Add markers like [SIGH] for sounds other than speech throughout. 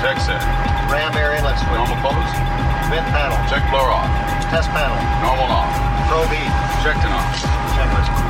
Check set. Ram air inlet switch. Normal pose. Vent panel. Check blower off. Test panel. Normal off. Probe. Checked and off.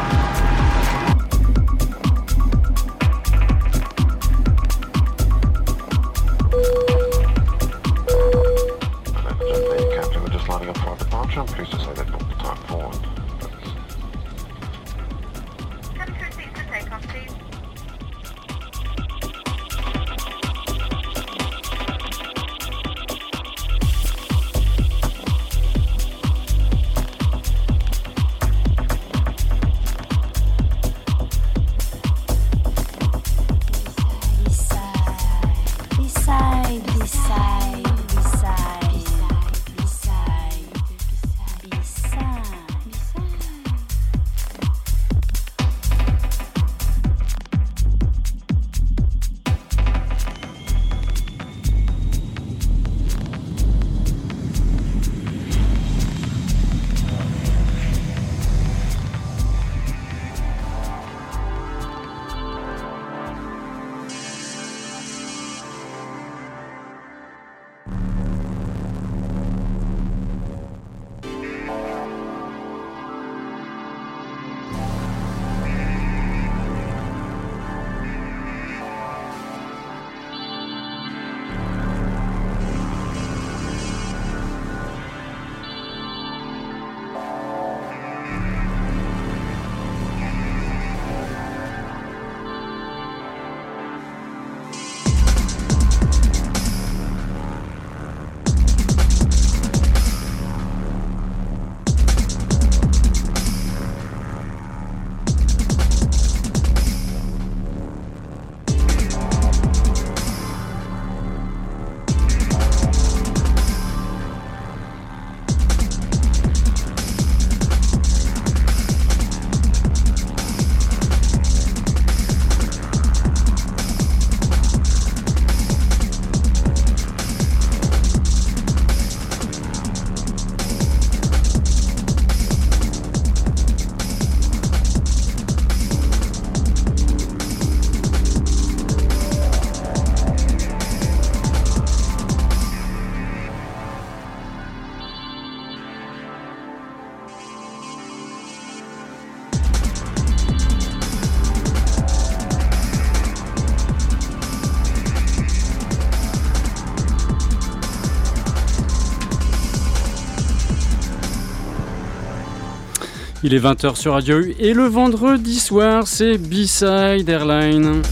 Il est 20h sur Radio U et le vendredi soir, c'est B-Side Airline.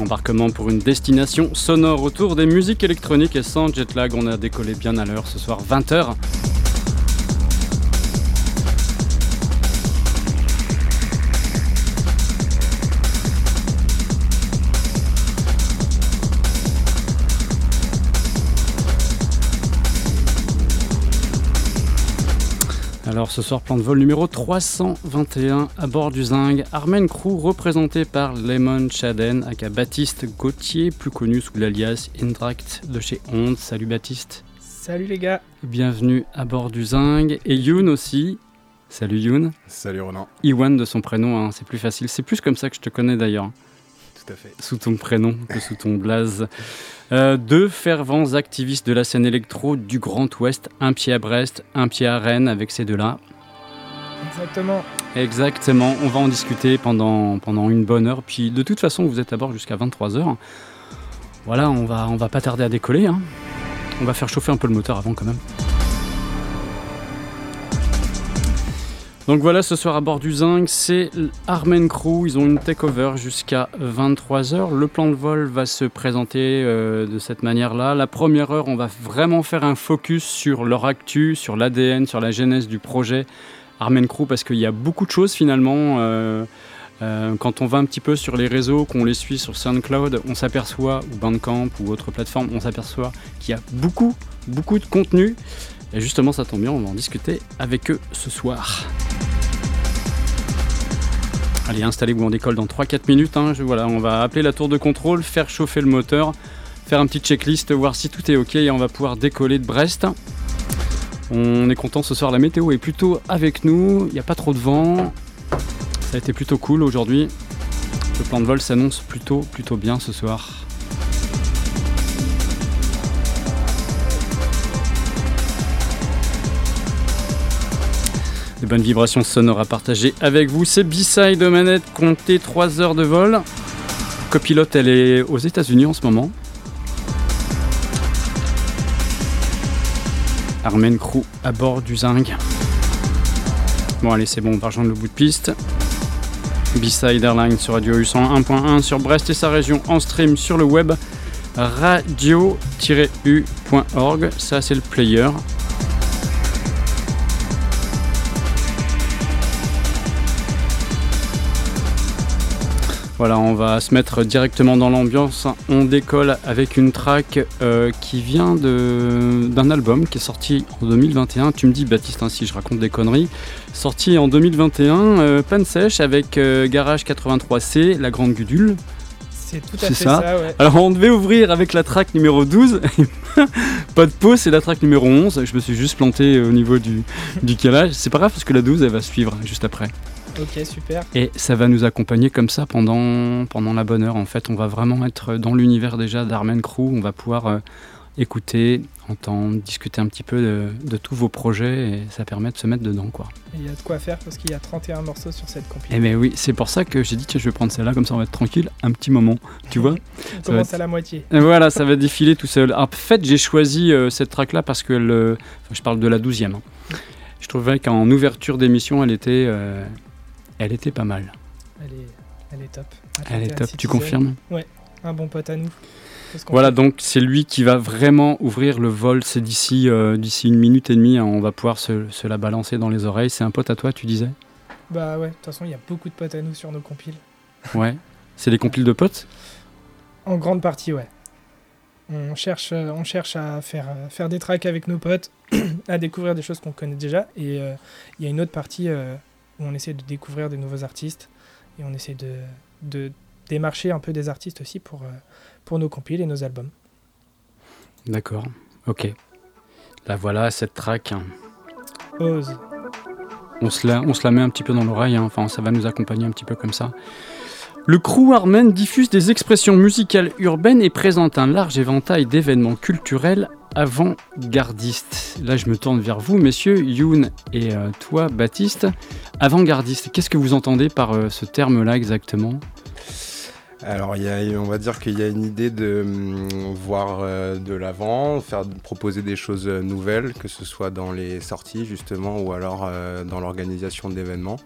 Embarquement pour une destination sonore autour des musiques électroniques et sans jet lag. On a décollé bien à l'heure ce soir, 20h. Ce soir, plan de vol numéro 321 à bord du Zing. Armen Crew représenté par Lemon Chaden, aka Baptiste Gauthier, plus connu sous l'alias Indract de chez Onde. Salut Baptiste. Salut les gars. Bienvenue à bord du Zing. Et Youn aussi. Salut Youn. Salut Ronan. Iwan de son prénom, hein, c'est plus facile. C'est plus comme ça que je te connais d'ailleurs. Tout à fait. Sous ton prénom que sous ton blaze. [LAUGHS] Euh, deux fervents activistes de la scène électro du Grand Ouest, un pied à Brest, un pied à Rennes avec ces deux-là. Exactement. Exactement, on va en discuter pendant, pendant une bonne heure. Puis de toute façon, vous êtes à bord jusqu'à 23h. Voilà, on va, on va pas tarder à décoller. hein. On va faire chauffer un peu le moteur avant quand même. Donc voilà, ce soir à bord du Zing, c'est Armen Crew. Ils ont une takeover jusqu'à 23h. Le plan de vol va se présenter euh, de cette manière-là. La première heure, on va vraiment faire un focus sur leur actu, sur l'ADN, sur la genèse du projet Armen Crew, parce qu'il y a beaucoup de choses finalement. euh, euh, quand on va un petit peu sur les réseaux, qu'on les suit sur SoundCloud, on s'aperçoit, ou Bandcamp ou autre plateforme, on s'aperçoit qu'il y a beaucoup, beaucoup de contenu. Et justement, ça tombe bien, on va en discuter avec eux ce soir. Allez, installez-vous, on décolle dans 3-4 minutes. hein. On va appeler la tour de contrôle, faire chauffer le moteur, faire un petit checklist, voir si tout est ok et on va pouvoir décoller de Brest. On est content ce soir, la météo est plutôt avec nous, il n'y a pas trop de vent. Ça a été plutôt cool aujourd'hui. Le plan de vol s'annonce plutôt, plutôt bien ce soir. Des bonnes vibrations sonores à partager avec vous. C'est B-Side de manette, comptez 3 heures de vol. Copilote, elle est aux États-Unis en ce moment. Armen Crew à bord du Zing. Bon, allez, c'est bon, on va rejoindre le bout de piste. B-Side Airlines sur Radio U 101.1 sur Brest et sa région en stream sur le web radio-u.org. Ça, c'est le player. Voilà, on va se mettre directement dans l'ambiance. On décolle avec une track euh, qui vient d'un album qui est sorti en 2021. Tu me dis, Baptiste, hein, si je raconte des conneries. Sorti en 2021, euh, Panne Sèche avec euh, Garage 83C, La Grande Gudule. C'est tout à fait ça. ça, ouais. Alors on devait ouvrir avec la track numéro 12. [LAUGHS] pas de pause, c'est la track numéro 11. Je me suis juste planté au niveau du, du calage. C'est pas grave parce que la 12 elle va suivre juste après. Ok, super. Et ça va nous accompagner comme ça pendant, pendant la bonne heure. En fait, on va vraiment être dans l'univers déjà d'Armen Crew. On va pouvoir euh, écouter, entendre, discuter un petit peu de, de tous vos projets et ça permet de se mettre dedans quoi. Il y a de quoi faire parce qu'il y a 31 morceaux sur cette compil. Eh ben oui, c'est pour ça que j'ai dit tiens je vais prendre celle-là comme ça on va être tranquille un petit moment. Tu vois [LAUGHS] On va commence être- à la moitié. Et voilà, ça va défiler tout seul. En fait, j'ai choisi euh, cette track-là parce que le, enfin, je parle de la douzième. hein. Je trouvais qu'en ouverture d'émission, elle était, euh, elle était pas mal. Elle est, elle est top. Elle est top. Tu confirmes Un bon pote à nous. Voilà, donc c'est lui qui va vraiment ouvrir le vol. C'est d'ici, euh, d'ici une minute et demie. hein, on va pouvoir se, se la balancer dans les oreilles. C'est un pote à toi, tu disais? Bah ouais, de toute façon, il y a beaucoup de potes à nous sur nos compiles. Ouais. C'est des compiles de potes? En grande partie, ouais. On cherche, euh, on cherche à faire, euh, faire des tracks avec nos potes, [CLEARS THROAT] à découvrir des choses qu'on connaît déjà. Et euh, il y a une autre partie euh, où on essaie de découvrir des nouveaux artistes. Et on essaie de, de démarcher un peu des artistes aussi pour, euh, pour nos compiles et nos albums. D'accord. Ok. Là voilà, cette track. Ose. On se, la, on se la met un petit peu dans l'oreille, hein. enfin ça va nous accompagner un petit peu comme ça. Le crew Armen diffuse des expressions musicales urbaines et présente un large éventail d'événements culturels avant-gardistes. Là je me tourne vers vous, messieurs, Youn et euh, toi, Baptiste. Avant-gardiste, qu'est-ce que vous entendez par euh, ce terme-là exactement? Alors, on va dire qu'il y a une idée de hum, voir euh, de l'avant, faire proposer des choses euh, nouvelles, que ce soit dans les sorties justement ou alors euh, dans l'organisation d'événements.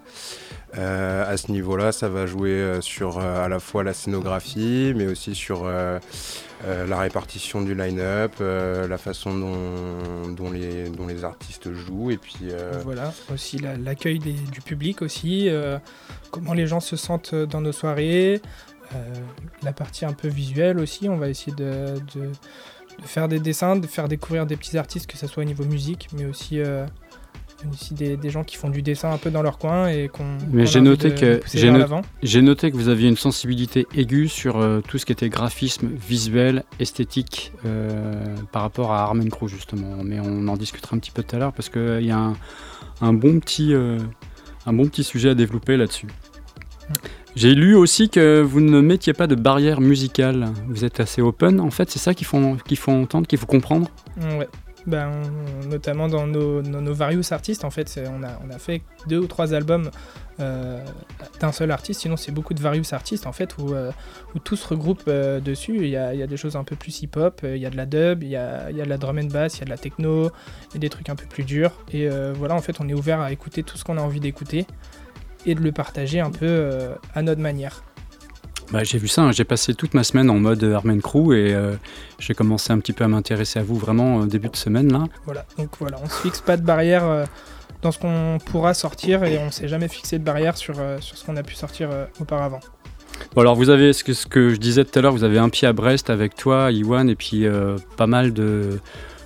Euh, à ce niveau-là, ça va jouer sur à la fois la scénographie, mais aussi sur la répartition du line-up, la façon dont, les, artistes jouent, et puis Voilà, aussi la- l'accueil du public aussi, comment les gens se sentent dans nos soirées, la partie un peu visuelle aussi, on va essayer de, de- de faire des dessins, de faire découvrir des petits artistes, que ce soit au niveau musique, mais aussi, euh, aussi des, des gens qui font du dessin un peu dans leur coin et qu'on Mais j'ai noté que- j'ai noté que vous aviez une sensibilité aiguë sur euh, tout ce qui était graphisme, visuel, esthétique euh, par rapport à Armen Crew justement. Mais on en discutera un petit peu tout à l'heure parce qu'il y a un, un bon petit, euh, un bon petit sujet à développer là-dessus. J'ai lu aussi que vous ne mettiez pas de barrière musicale. Vous êtes assez open. En fait, c'est ça qu'il faut, qu'il faut entendre, qu'il faut comprendre. Ouais. Ben, notamment dans nos, nos various artistes, en fait, on a, on a fait deux ou trois albums euh, d'un seul artiste, sinon c'est beaucoup de various artistes, en fait, où, euh, où tout se regroupe euh, dessus. Il y, a, il y a des choses un peu plus hip-hop, il y a de la dub, il y a, il y a de la drum and bass, il y a de la techno, il y a des trucs un peu plus durs. Et voilà, en fait, on est ouvert à écouter tout ce qu'on a envie d'écouter et de le partager un peu euh, à notre manière. Bah, j'ai vu ça, hein. j'ai passé toute ma semaine en mode Armen Crew et euh, j'ai commencé un petit peu à m'intéresser à vous vraiment au début de semaine là. Voilà, donc voilà, on se fixe pas de barrière euh, dans ce qu'on pourra sortir et on s'est jamais fixé de barrière sur, euh, sur ce qu'on a pu sortir auparavant. Bon, alors vous avez ce que, ce que je disais tout à l'heure, vous avez un pied à Brest avec toi, Iwan, et puis pas mal de,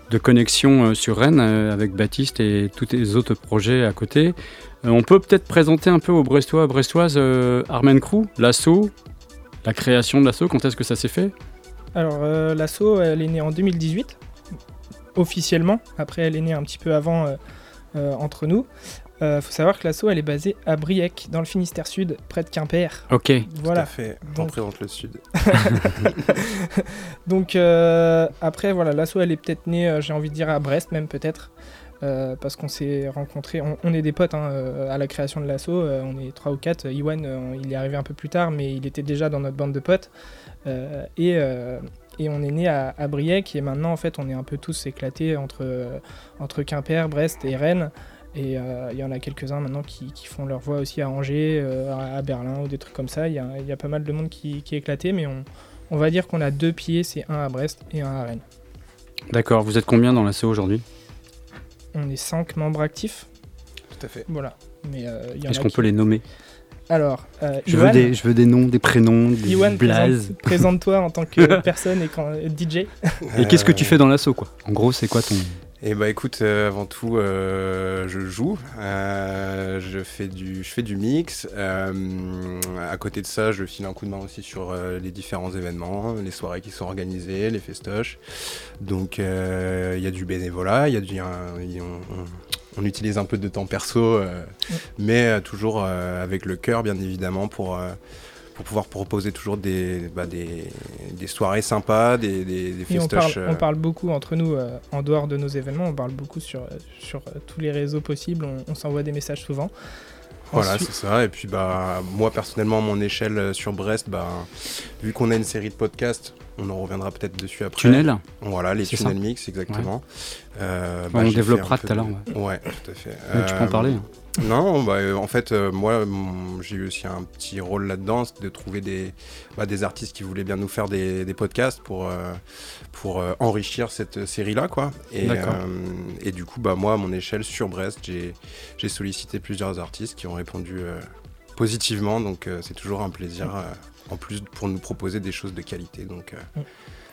de connexions sur Rennes avec Baptiste et tous les autres projets à côté. Euh, on peut peut-être présenter un peu aux Brestois, Brestoises, euh, Armen Crew, l'assaut, la création de l'assaut, quand est-ce que ça s'est fait? Alors, euh, l'asso, elle est née en 2018, officiellement. Après, elle est née un petit peu avant euh, euh, entre nous. Il faut savoir que l'asso, elle est basée à Briec, dans le Finistère Sud, près de Quimper. Ok, tout à Voilà. fait, Donc- représente le Sud. [LAUGHS] Donc, euh, après, voilà, l'asso, elle est peut-être née, j'ai envie de dire, à Brest, même peut-être. Euh, parce qu'on s'est rencontrés, on, est des potes hein, euh, à la création de l'assaut, euh, on est trois ou quatre. Iwan, il est arrivé un peu plus tard, mais il était déjà dans notre bande de potes. Et, on est né à, à Briec, et maintenant en fait on est un peu tous éclatés entre, Quimper, Brest et Rennes. Et il y en a quelques-uns maintenant qui, font leur voix aussi à Angers, à, Berlin ou des trucs comme ça. Il y a, pas mal de monde qui, qui est éclaté, mais on, on va dire qu'on a deux pieds, c'est un à Brest et un à Rennes. D'accord, vous êtes combien dans l'ASSO aujourd'hui? On est cinq membres actifs, Tout à fait. voilà. Mais euh, il y en Est-ce a qu'on qui- peut les nommer? Alors, euh, je veux, des, je veux des noms, des prénoms, des Iwan, blazes. présente- [LAUGHS] présente-toi en tant que [LAUGHS] personne et quand, euh, DJ. Et qu'est-ce que tu fais dans l'assaut quoi? En gros, c'est quoi ton. Et bah écoute, euh, avant tout, euh, je joue, euh, je fais du, je fais du mix. à côté de ça, je file un coup de main aussi sur les différents événements, les soirées qui sont organisées, les festoches. Donc il y a du bénévolat, il y a du, on, on- on utilise un peu de temps perso, Ouais. mais toujours avec le cœur, bien évidemment, pour pour pouvoir proposer toujours des, bah, des, des soirées sympas, des, des, des Et on parle, festoches. euh, on parle beaucoup entre nous, euh, en dehors de nos événements, on parle beaucoup sur, euh, sur tous les réseaux possibles, on, on s'envoie des messages souvent. Voilà, Ensuite- c'est ça. Et puis, bah, moi, personnellement, à mon échelle sur Brest, bah, vu qu'on a une série de podcasts, on en reviendra peut-être dessus après. Tunnel Voilà, les tunnels mix, exactement. Euh, On j'ai fait développera tout à l'heure, Ouais, tout à fait. Tu peux en parler hein. Non, bah, euh, en fait, euh, moi, j'ai eu aussi un petit rôle là-dedans, de trouver des, bah, des artistes qui voulaient bien nous faire des, des podcasts pour, euh, pour enrichir cette série-là, quoi. Et, du coup, bah, moi, à mon échelle, sur Brest, j'ai sollicité plusieurs artistes qui ont répondu positivement, donc c'est toujours un plaisir, euh, en plus pour nous proposer des choses de qualité. Donc, euh,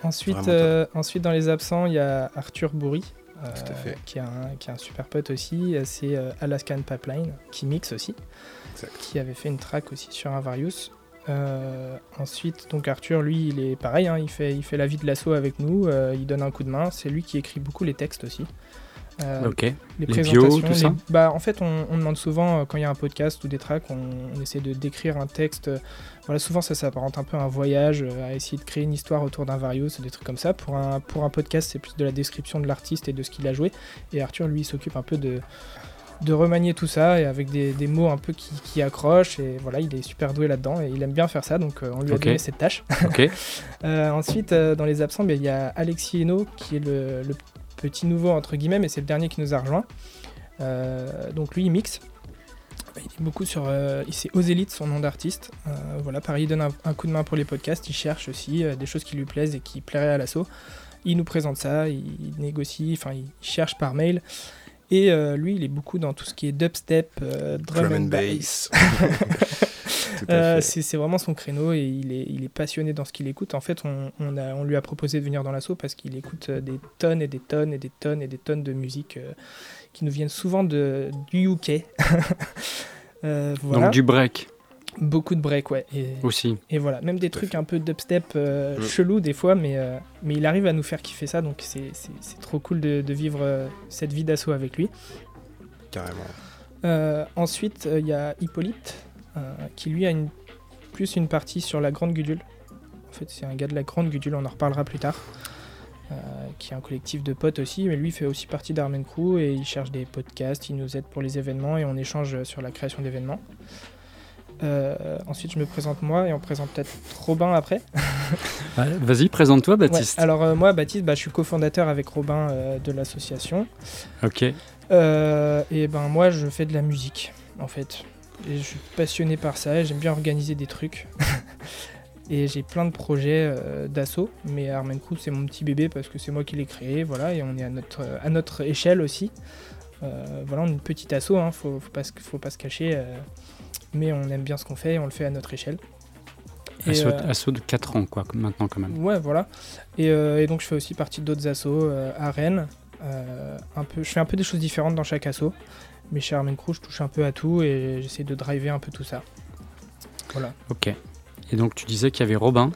Ensuite, ensuite, dans les absents, il y a Arthur Bourri, Tout à fait. qui, est un, qui est un super pote aussi. Euh, C'est euh, Alaskan Pipeline, qui mixe aussi, Exact. qui avait fait une track aussi sur Invarius. Euh, ensuite, donc Arthur, lui, il est pareil, hein, il, fait, il fait la vie de l'assaut avec nous, euh, il donne un coup de main. C'est lui qui écrit beaucoup les textes aussi. Euh, les, Les présentations, tout les- ça bah, en fait, on, on demande souvent, euh, quand il y a un podcast ou des tracks, on, on essaie de décrire un texte. euh, voilà, souvent, ça s'apparente un peu à un voyage, euh, à essayer de créer une histoire autour d'un Varius, des trucs comme ça. Pour un, pour un podcast, c'est plus de la description de l'artiste et de ce qu'il a joué. Et Arthur, lui, s'occupe un peu de, de remanier tout ça et avec des, des mots un peu qui, qui accrochent. Et voilà, il est super doué là-dedans et il aime bien faire ça, donc euh, on lui a donné cette tâche. [LAUGHS] Euh, ensuite, euh, dans les absents, ben, il y a Alexis Hainaut, qui est le, le petit nouveau, entre guillemets, mais c'est le dernier qui nous a rejoint. Euh, donc lui, il mixe. Il est beaucoup sur. euh, c'est Ozélite, son nom d'artiste. Euh, voilà, pareil, il donne un, coup de main pour les podcasts. Il cherche aussi euh, des choses qui lui plaisent et qui plairaient à l'assaut. Il nous présente ça, il négocie, enfin, il cherche par mail. Et euh, lui, il est beaucoup dans tout ce qui est dubstep, euh, drum, drum and bass. [LAUGHS] Euh, c'est vraiment son créneau et il est, il est passionné dans ce qu'il écoute. En fait, on, on a, on lui a proposé de venir dans l'assaut parce qu'il écoute des tonnes et des tonnes et des tonnes et des tonnes de musique euh, qui nous viennent souvent de, du UK. [LAUGHS] Euh, voilà. Donc du break Beaucoup de break, ouais. Et, aussi. et voilà, même des trucs un peu dubstep euh, Mm. chelous des fois, mais, euh, mais il arrive à nous faire kiffer ça, donc c'est trop cool de, de vivre euh, cette vie d'assaut avec lui. Carrément. Euh, ensuite, il y a Hippolyte, qui lui a une, plus une partie sur la Grande Gudule. En fait, c'est un gars de la Grande Gudule, on en reparlera plus tard. qui est un collectif de potes aussi, mais lui fait aussi partie d'Armen Crew et il cherche des podcasts, il nous aide pour les événements et on échange sur la création d'événements. Euh, ensuite, je me présente moi et on présente peut-être Robin après. [LAUGHS] Vas-y, présente-toi, Baptiste. Ouais, alors euh, moi, Baptiste, bah, je suis cofondateur avec Robin euh, de l'association. Ok. Et ben moi je fais de la musique en fait. Et je suis passionné par ça, j'aime bien organiser des trucs. [LAUGHS] et j'ai plein de projets d'assaut, mais Armen Crew c'est mon petit bébé parce que c'est moi qui l'ai créé, voilà, et on est à notre, à notre échelle aussi. Voilà, on est une petite asso, hein, faut, faut, pas, se- faut pas se cacher, mais on aime bien ce qu'on fait et on le fait à notre échelle. Et, Assaut, euh, assaut de 4 ans, quoi, maintenant quand même. Ouais, voilà. Et, euh, et donc je fais aussi partie d'autres assos euh, à Rennes. Euh, un peu, je fais un peu des choses différentes dans chaque asso. Mais chez Armen Crew, je touche un peu à tout et j'essaie de driver un peu tout ça. Voilà. Ok. Et donc tu disais qu'il y avait Robin.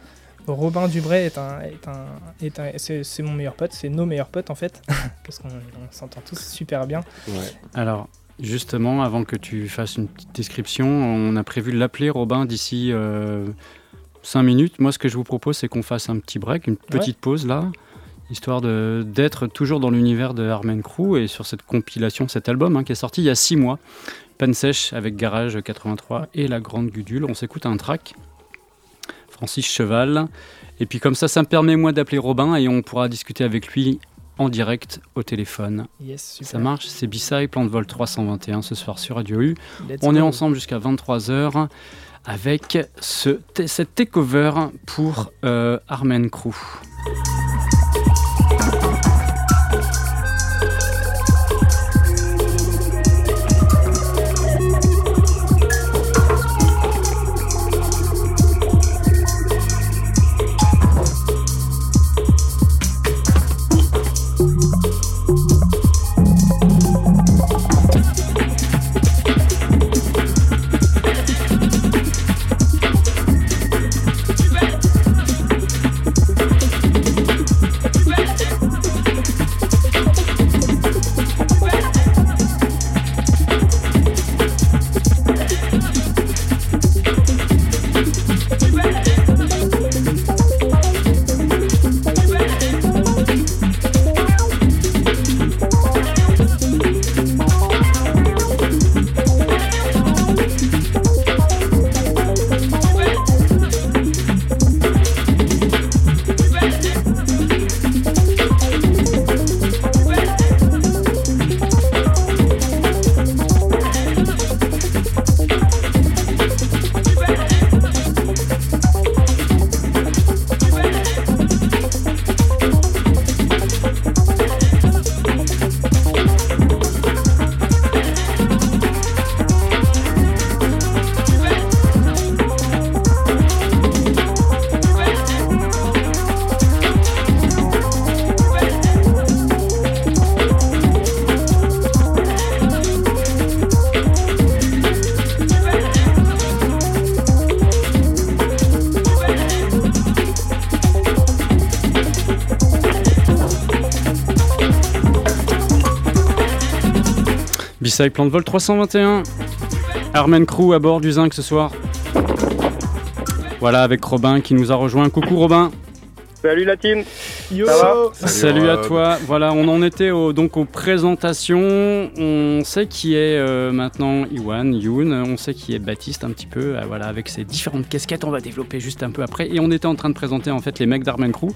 Robin Dubray est un, est un, est un- c'est, c'est mon meilleur pote, c'est nos meilleurs potes en fait, [LAUGHS] parce qu'on on s'entend tous super bien. Ouais. Alors, justement, avant que tu fasses une petite description, on a prévu de l'appeler Robin d'ici 5 minutes. Moi, ce que je vous propose, c'est qu'on fasse un petit break, une petite pause là, histoire de- d'être toujours dans l'univers de Armen Crew et sur cette compilation, cet album hein, qui est sorti il y a six mois, Panne sèche avec Garage 83 et La Grande Gudule. On s'écoute un track, Francis Cheval. Et puis comme ça, ça me permet moi d'appeler Robin et on pourra discuter avec lui en direct au téléphone. Yes, super. Ça marche, c'est Bissai, Plan de vol 321 ce soir sur Radio U. Let's On est ensemble jusqu'à 23h avec ce, cette takeover pour euh, Armen Crew. Bissai, Plan de vol 321. Armen Crew à bord du Zinc ce soir. Voilà, avec Robin qui nous a rejoint. Coucou Robin. Salut la team Yo Ça va Salut, Salut, à toi. Voilà, on en était au- donc aux présentations. On sait qui est euh, maintenant Iwan, Youn. On sait qui est Baptiste un petit peu. euh, voilà, avec ses différentes casquettes, on va développer juste un peu après. Et on était en train de présenter en fait les mecs d'Armen Crew.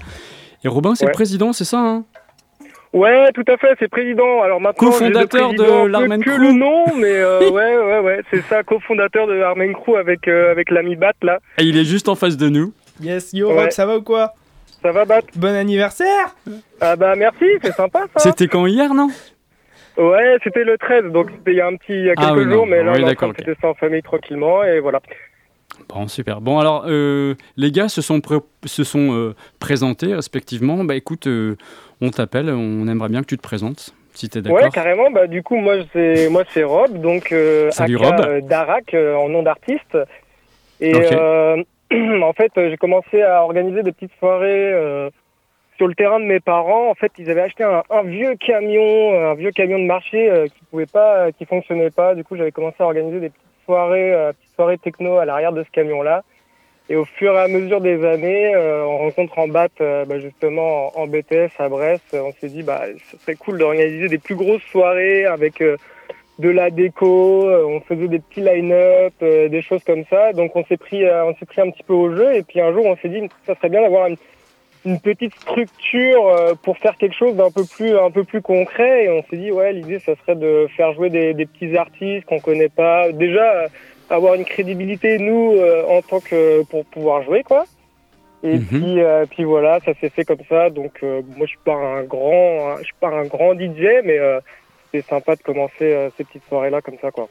Et Robin, c'est Ouais. le président, c'est ça hein? Ouais, tout à fait, c'est président. Alors maintenant, Co-fondateur de l'Armen que Crew. le nom, mais euh, [LAUGHS] ouais, ouais, ouais, c'est ça, cofondateur de Armen Crew avec euh, avec l'ami Bat là. Et il est juste en face de nous. Yes, yo Ouais. Rob, ça va ou quoi? Ça va Bat? Bon anniversaire Ah bah merci, c'est sympa ça. C'était quand hier, non? Ouais, c'était le 13, donc c'était il y a un petit, il y a Ah quelques oui, jours, mais là Oui, on a ça en famille tranquillement et voilà. Bon, super. Bon, alors, euh, les gars se sont, se sont euh, présentés respectivement. Bah écoute, euh, on t'appelle, on aimerait bien que tu te présentes, si t'es d'accord. Ouais, carrément. Bah du coup, moi c'est moi c'est Rob, donc Salut, aka, Rob. Darak en nom d'artiste. Et [CLEARS THROAT] en fait, j'ai commencé à organiser des petites soirées sur le terrain de mes parents. En fait, ils avaient acheté un, un vieux camion, un vieux camion de marché euh, qui pouvait pas, euh, qui fonctionnait pas. Du coup, j'avais commencé à organiser des petites soirées, euh, soirées techno à l'arrière de ce camion-là. Et au fur et à mesure des années, euh, en rencontre en BAT, euh, bah, justement en, BTS à Brest, on s'est dit bah ce serait cool d'organiser des plus grosses soirées avec euh, de la déco, on faisait des petits line-up, des choses comme ça. Donc on s'est pris, on s'est pris un petit peu au jeu et puis un jour on s'est dit ça serait bien d'avoir une, petite structure pour faire quelque chose d'un peu plus peu plus concret et on s'est dit ouais l'idée ça serait de faire jouer des, des petits artistes qu'on connaît pas déjà avoir une crédibilité nous euh, en tant que pour pouvoir jouer quoi et Mhm. puis euh, puis voilà ça s'est fait comme ça donc euh, moi je suis pas un grand je suis pas un grand DJ mais c'est sympa de commencer ces petites soirées là comme ça quoi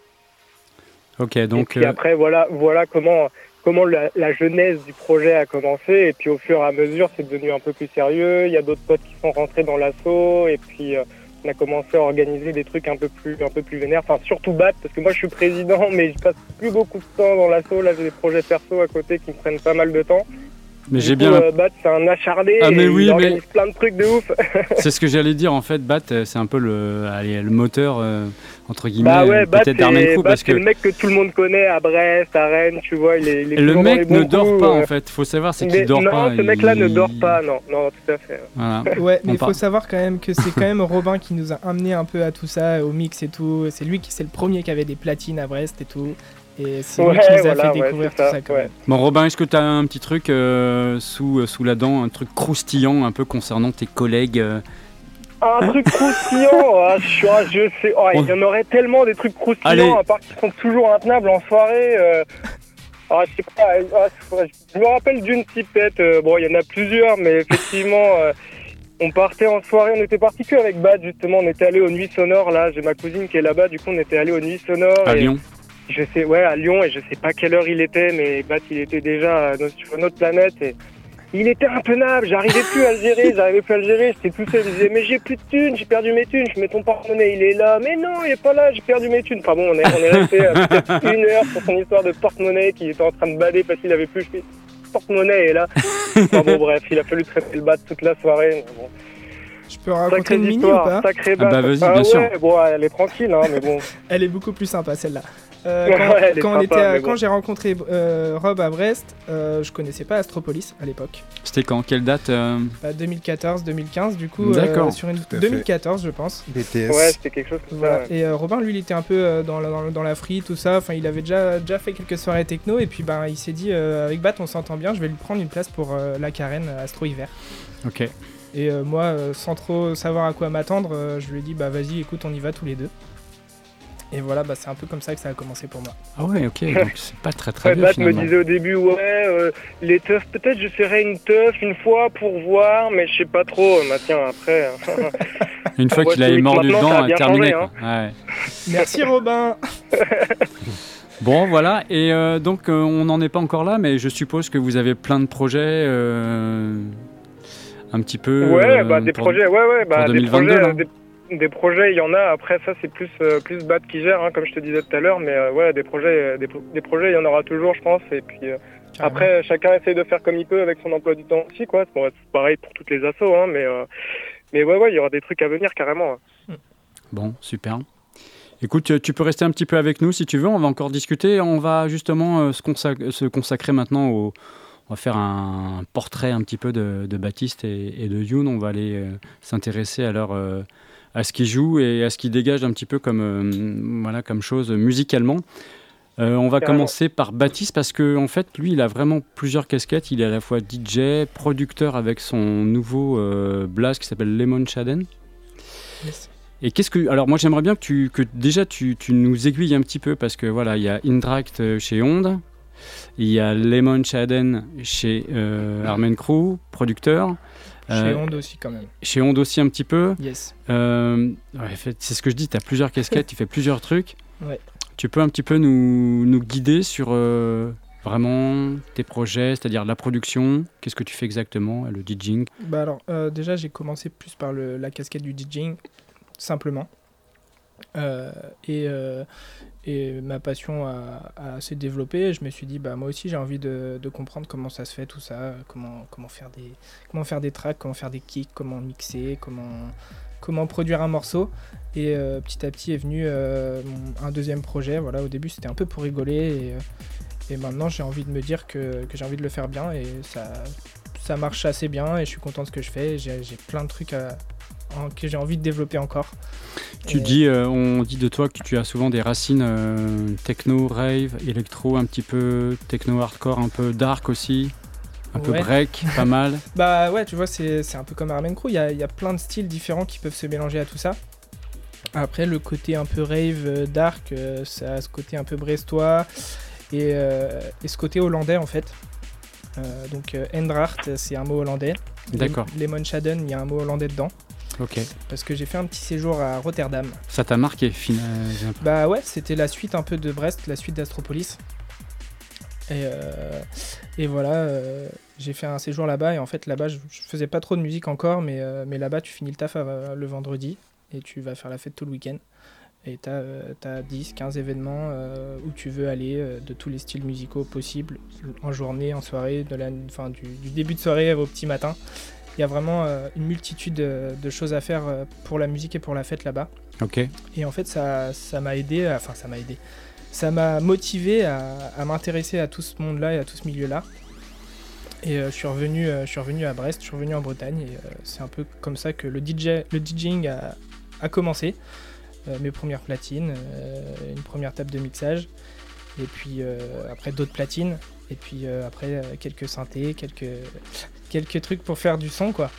Ok, et donc puis euh, après, voilà, voilà comment, comment la, la genèse du projet a commencé. Et puis au fur et à mesure, c'est devenu un peu plus sérieux. Il y a d'autres potes qui sont rentrés dans l'assaut. Et puis on a commencé à organiser des trucs un peu plus, un peu plus vénères. Enfin, surtout BAT, parce que moi je suis président, mais je passe plus beaucoup de temps dans l'assaut. Là, j'ai des projets perso à côté qui me prennent pas mal de temps. Mais j'ai bien. euh, Bat, c'est un acharné. Ah, mais et oui, il mais- organise plein de trucs de ouf. [LAUGHS] C'est ce que j'allais dire en fait. Bat, euh, c'est un peu le, allez, le moteur euh, entre guillemets, Bah ouais, euh, Bat, peut-être d'Armen c'est Crew Bat, parce c'est que le mec que tout le monde connaît à Brest, à Rennes, tu vois. Il est, il est le mec ne dort coups, pas euh. en fait. Faut savoir, c'est Mais qu'il dort non, pas. ce mec-là ne il- dort pas, non, non, tout à fait. Voilà. Ouais, mais il faut savoir quand même que c'est quand même Robin qui nous a amené un peu à tout ça, au mix et tout. C'est lui qui c'est le premier qui avait des platines à Brest et tout. Et c'est lui Ouais, qui nous a voilà, fait ouais, découvrir tout ça, ça quand ouais. même. Bon Robin, est-ce que tu as un petit truc euh, sous, sous la dent, un truc croustillant un peu concernant tes collègues euh, Un truc [LAUGHS] croustillant, ah, je, suis- je sais, oh, il y en aurait tellement des trucs croustillants, Allez. à part qu'ils sont toujours intenables en soirée. euh. Ah, je sais pas, ah, je me rappelle d'une pipette, euh, bon, il y en a plusieurs, mais effectivement, euh, on partait en soirée, on était parti que avec Bad, justement, on était allé aux Nuits Sonores, là, j'ai ma cousine qui est là-bas, du coup, on était allé aux Nuits Sonores. à et Lyon Je sais, ouais, à Lyon, et je sais pas quelle heure il était, mais Bad, il était déjà euh, dans- sur une autre planète, et il était intenable, j'arrivais plus à le gérer, [LAUGHS] j'arrivais plus à le gérer, j'étais tout seul, il disait mais j'ai plus de thunes, j'ai perdu mes thunes, je mets ton porte-monnaie, il est là, mais non, il est pas là, j'ai perdu mes thunes. Enfin bon, on est, on est resté euh, peut-être une heure sur son histoire de porte-monnaie qui était en train de bader parce qu'il avait plus le porte-monnaie et là. Enfin bon bref, il a fallu traiter le bat toute la soirée. mais bon. Je peux raconter Sacrée une mini ou pas? sacré Ah bah, vas-y, bien sûr. ouais, bon, elle est tranquille, hein, mais bon. [LAUGHS] Elle est beaucoup plus sympa celle-là. Euh, quand sympa, était bon. j'ai rencontré euh, Rob à Brest, euh, je connaissais pas Astropolis à l'époque. C'était quand? Quelle date euh, Bah, 2014-2015 du coup. D'accord. euh, sur une Tout à fait. 2014 je pense. BTS. Ouais, c'était quelque chose comme Voilà. ça. ouais. Et euh, Robin, lui, il était un peu euh, dans, la, dans, la- dans la free, tout ça. Enfin, il avait déjà, déjà fait quelques soirées techno. Et puis, ben, il s'est dit, euh, avec Bat, on s'entend bien, je vais lui prendre une place pour euh, la carène Astro Hiver. Ok. Et euh, moi, sans trop savoir à quoi m'attendre, euh, je lui ai dit, bah vas-y, écoute, on y va tous les deux. Et voilà, bah, c'est un peu comme ça que ça a commencé pour moi. Ah ouais, ok. [LAUGHS] Donc c'est pas très très Ouais, vieux Bat me disait au début, ouais, euh, les teufs, peut-être je ferai une teuf une fois pour voir, mais je sais pas trop. Bah, tiens, après. hein. [LAUGHS] Une fois qu'il avait week- mordu maintenant, dedans, a terminé. changé, quoi. Ouais. [LAUGHS] Merci Robin Bon, voilà. Et euh, donc, euh, on n'en est pas encore là, mais je suppose que vous avez plein de projets. euh, un petit peu. Ouais, euh, bah des pour- projets, ouais, ouais, bah des 2022, projets, euh, des, des projets, il y en a. Après, ça, c'est plus euh, plus Bat qui gère, hein, comme je te disais tout à l'heure. Mais euh, ouais, des projets, euh, des, pro- des projets, il y en aura toujours, je pense. Et puis euh, après, chacun essaye de faire comme il peut avec son emploi du temps aussi, quoi. Bon, c'est pareil pour toutes les assos, hein, mais mais ouais, ouais, il y aura des trucs à venir carrément. hein. Bon, super. Écoute, tu peux rester un petit peu avec nous si tu veux. On va encore discuter. On va justement se, consac- se consacrer maintenant au. On va faire un portrait un petit peu de, de Baptiste et, et de Youn. On va aller euh, s'intéresser à leur, euh, à ce qu'ils jouent et à ce qu'ils dégagent un petit peu comme, euh, voilà, comme chose musicalement. Euh, on va Carrément. commencer par Baptiste parce que en fait, lui, il a vraiment plusieurs casquettes. Il est à la fois DJ, producteur avec son nouveau euh, blast qui s'appelle Lemon Shaden. Yes. Et qu'est-ce que alors moi j'aimerais bien que tu que déjà tu, tu nous aiguilles un petit peu parce que voilà il y a Indract euh, chez Onde, il y a Lemon Shaden chez euh, Armen Crew producteur, Chez Euh, Honda aussi quand même. chez Onde aussi un petit peu. Yes. Euh, ouais, c'est ce que je dis, tu as plusieurs casquettes, [LAUGHS] tu fais plusieurs trucs. Ouais. Tu peux un petit peu nous, nous guider sur euh, vraiment tes projets, c'est-à-dire la production, qu'est-ce que tu fais exactement, le DJing? Bah alors, euh, déjà, j'ai commencé plus par le- la casquette du DJing, simplement. Euh, et, euh, et ma passion a, a s'est développée. Je me suis dit, bah, moi aussi, j'ai envie de, de comprendre comment ça se fait, tout ça, comment, comment, faire des, comment faire des tracks, comment faire des kicks, comment mixer, comment, comment produire un morceau. Et euh, petit à petit est venu euh, un deuxième projet. Voilà, au début, c'était un peu pour rigoler. Et, euh, et maintenant, j'ai envie de me dire que, que j'ai envie de le faire bien. Et ça, ça marche assez bien et je suis content de ce que je fais. J'ai plein de trucs à- que j'ai envie de développer encore. Tu Et- dis, euh, on dit de toi que tu as souvent des racines euh, techno, rave, électro, un petit peu techno hardcore, un peu dark aussi, un peu break, [LAUGHS] pas mal. Bah ouais, tu vois, c'est un peu comme Armen Crew. Il y a, y a plein de styles différents qui peuvent se mélanger à tout ça. Après, le côté un peu rave, euh, dark, euh, ça a ce côté un peu brestois et, euh, et ce côté hollandais en fait. Donc, Endracht, c'est un mot hollandais. D'accord. Lem- Lemon Shaden, il y a un mot hollandais dedans. Ok. Parce que j'ai fait un petit séjour à Rotterdam. Ça t'a marqué, fina- j'ai l'impression. Bah ouais, c'était la suite un peu de Brest, la suite d'Astropolis. Et, euh, et voilà, euh, j'ai fait un séjour là-bas et en fait là-bas je, je faisais pas trop de musique encore, mais, euh, mais là-bas tu finis le taf le vendredi et tu vas faire la fête tout le week-end. Et tu as, 10, 15 événements où tu veux aller de tous les styles musicaux possibles, en journée, en soirée, de la, enfin, du, du début de soirée au petit matin. Il y a vraiment euh, une multitude de, de choses à faire euh, pour la musique et pour la fête là-bas. Ok. Et en fait, ça ça m'a aidé, enfin, ça m'a aidé. Ça m'a motivé à, à m'intéresser à tout ce monde-là et à tout ce milieu-là. Et euh, je, suis revenu, euh, je suis revenu à Brest, je suis revenu en Bretagne. Et euh, c'est un peu comme ça que le, DJ, le DJing a, a commencé. Euh, mes premières platines, euh, une première table de mixage. Et puis euh, après d'autres platines. Et puis euh, après euh, quelques synthés, quelques, quelques trucs pour faire du son, quoi.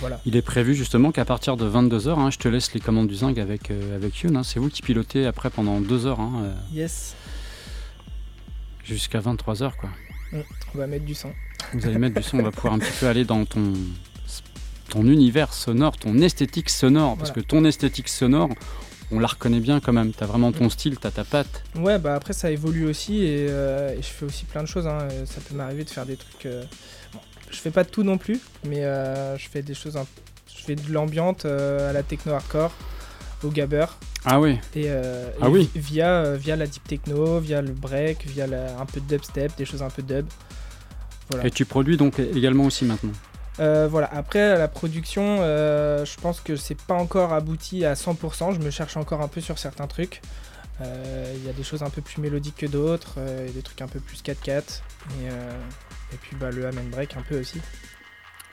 Voilà. Il est prévu justement qu'à partir de 22h, je te laisse les commandes du zinc avec, euh, avec Youn. hein. C'est vous qui pilotez après pendant 2 heures, hein, euh, Yes, jusqu'à 23h. Quoi. on va mettre du son. Vous allez mettre du son, on va pouvoir un petit peu aller dans ton, ton univers sonore, ton esthétique sonore. Parce Voilà. que ton esthétique sonore, on la reconnaît bien quand même. Tu as vraiment ton style, tu as ta patte. Ouais, bah après ça évolue aussi et, euh, et je fais aussi plein de choses. hein. Ça peut m'arriver de faire des trucs. euh, bon, je fais pas de tout non plus, mais euh, je fais des choses. un- Je fais de l'ambiante euh, à la techno hardcore, au gabber Ah oui, et, euh, Ah et oui. vi- via via la deep techno, via le break, via la- un peu de dubstep, des choses un peu dub. Voilà. et tu produis donc également aussi maintenant? Euh, voilà. Après la production, euh, je pense que c'est pas encore abouti à 100%. Je me cherche encore un peu sur certains trucs. Euh, Il y a des choses un peu plus mélodiques que d'autres, euh, et des trucs un peu plus 4-4. Et, euh, puis bah, le amen break un peu aussi.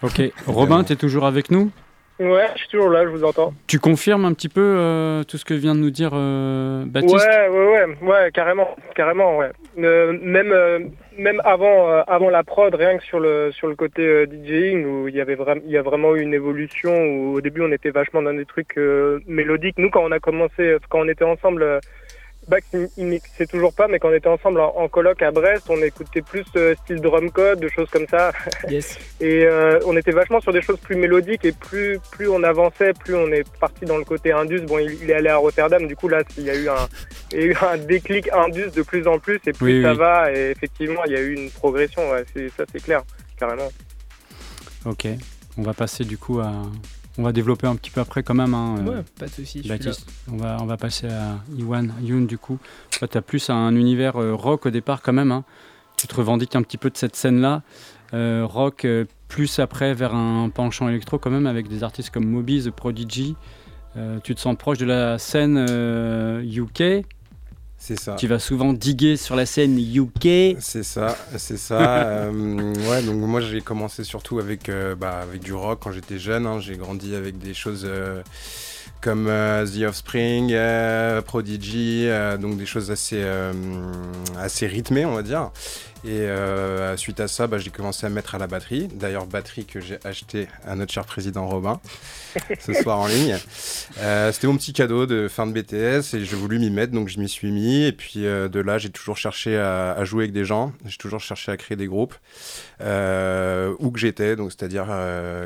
Ok, Robin, tu es toujours avec nous? Ouais, je suis toujours là, je vous entends. Tu confirmes un petit peu euh, tout ce que vient de nous dire euh, Baptiste? Ouais, ouais, ouais, ouais, carrément, carrément, ouais. Euh, même, euh, même avant, avant la prod, rien que sur le, sur le côté DJing, où il y avait il y a vraiment eu une évolution. Où au début, on était vachement dans des trucs mélodiques. Nous, quand on a commencé, quand on était ensemble, Bax, il, mixait toujours pas, mais quand on était ensemble en, en coloc à Brest, on écoutait plus euh, style drum code, des choses comme ça. [LAUGHS] Yes. Et euh, on était vachement sur des choses plus mélodiques et plus plus on avançait, plus on est parti dans le côté indus. Bon, il, il est allé à Rotterdam, du coup là, il y a eu un, il y a eu un déclic indus de plus en plus et plus Oui, ça oui. va. Et effectivement, il y a eu une progression. Ouais, ça, c'est clair, carrément. Ok, on va passer du coup à... On va développer un petit peu après quand même. Hein, euh, Ouais, pas de soucis. je suis là. Baptiste, on va, on va passer à Iwan, Youn du coup. Toi, tu as plus un univers euh, rock au départ quand même. hein. Tu te revendiques un petit peu de cette scène-là. Euh, rock, plus après vers un penchant électro quand même avec des artistes comme Moby, The Prodigy. Tu te sens proche de la scène UK. C'est ça. Tu vas souvent diguer sur la scène UK. C'est ça, c'est ça. [LAUGHS] Euh, ouais, donc moi j'ai commencé surtout avec, euh, bah, avec du rock quand j'étais jeune. hein. J'ai grandi avec des choses euh, comme The Offspring, Prodigy, donc des choses assez, assez rythmées, on va dire. Et euh, suite à ça, bah, j'ai commencé à me mettre à la batterie. D'ailleurs, batterie que j'ai achetée à notre cher président Robin ce [LAUGHS] soir en ligne. Euh, C'était mon petit cadeau de fin de BTS et j'ai voulu m'y mettre, donc je m'y suis mis. Et puis euh, de là, j'ai toujours cherché à, à jouer avec des gens. J'ai toujours cherché à créer des groupes où que j'étais. Donc c'est-à-dire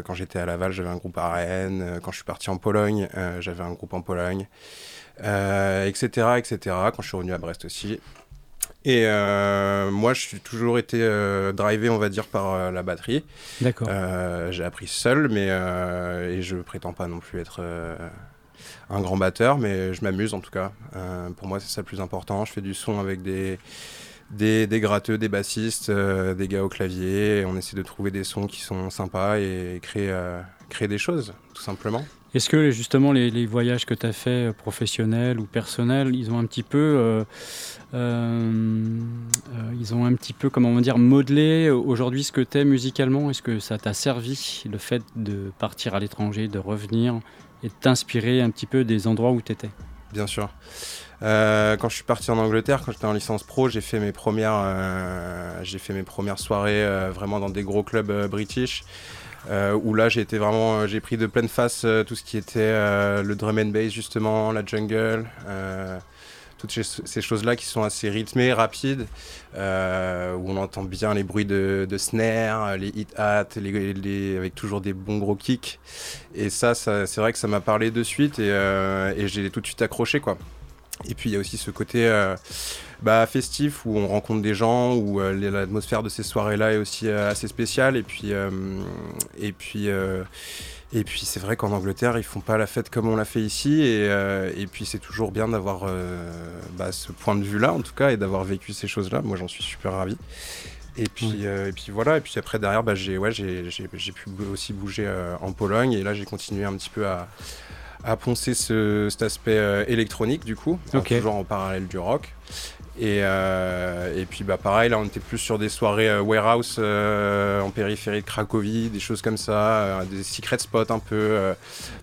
quand j'étais à Laval, j'avais un groupe à Rennes. Quand je suis parti en Pologne, j'avais un groupe en Pologne, etc., etc. Quand je suis revenu à Brest aussi. Et euh, moi, je suis toujours été euh, drivé, on va dire, par euh, la batterie. D'accord. J'ai appris seul, mais et je prétends pas non plus être un grand batteur, mais je m'amuse en tout cas. Pour moi, c'est ça le plus important. Je fais du son avec des des, des gratteux, des bassistes, des gars au clavier. Et on essaie de trouver des sons qui sont sympas et créer créer des choses, tout simplement. Est-ce que justement les, les voyages que tu as faits, professionnels ou personnels, ils ont un petit peu, ils ont un petit peu, comment dire, modelé aujourd'hui ce que tu es musicalement Est-ce que ça t'a servi le fait de partir à l'étranger, de revenir et de t'inspirer un petit peu des endroits où tu étais Bien sûr. Euh, quand je suis parti en Angleterre, quand j'étais en licence pro, j'ai fait mes premières, euh, fait mes premières soirées euh, vraiment dans des gros clubs euh, british. euh, où là j'ai été vraiment, euh, j'ai pris de pleine face euh, tout ce qui était euh, le drum and bass justement, la jungle, euh, toutes ces, choses-là qui sont assez rythmées, rapides, euh, où on entend bien les bruits de, snare, les les, les- avec toujours des bons gros kicks. Et ça, c'est vrai que ça m'a parlé de suite et, euh, et j'ai tout de suite accroché quoi. Et puis il y a aussi ce côté euh, bah, festif où on rencontre des gens, où l'atmosphère de ces soirées-là est aussi assez spéciale. Et puis, et puis, Et puis c'est vrai qu'en Angleterre, ils font pas la fête comme on l'a fait ici. Et, euh, et puis c'est toujours bien d'avoir euh, bah, ce point de vue-là, en tout cas, et d'avoir vécu ces choses-là. Moi, j'en suis super ravi. Et puis, euh, et puis voilà, et puis après derrière, bah, j'ai ouais, j'ai pu aussi bouger en Pologne, et là j'ai continué un petit peu à, à poncer ce, cet aspect électronique du coup, toujours en parallèle du rock. Et, euh, et puis bah pareil, là on était plus sur des soirées euh, warehouse euh, en périphérie de Cracovie, des choses comme ça, des secret spots un peu,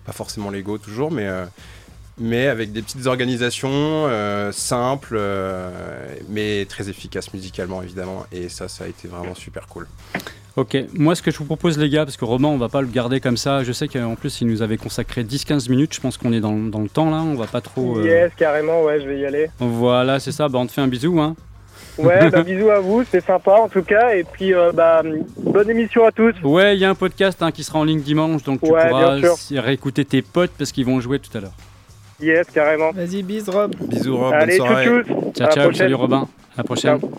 pas forcément légaux toujours, mais, mais avec des petites organisations simples, mais très efficaces musicalement évidemment. Et ça, ça a été vraiment super cool. Ok, moi ce que je vous propose les gars, parce que Romain on va pas le garder comme ça, je sais qu'en plus il nous avait consacré 10-15 minutes, je pense qu'on est dans, dans le temps là, on va pas trop... euh, Yes, carrément, ouais, je vais y aller. Voilà, c'est ça, bah, on te fait un bisou. Hein. Ouais, [LAUGHS] bah, bisous à vous, c'est sympa en tout cas. Et puis, euh, bah, bonne émission à tous. Ouais, il y a un podcast hein, qui sera en ligne dimanche, donc tu Ouais, pourras réécouter tes potes parce qu'ils vont jouer tout à l'heure. Yes, carrément. Vas-y, bis, Rob. Bisous Rob, Allez, bonne soirée. tchou tchou. Ciao, ciao, prochaine. salut Robin, à la prochaine. Ciao.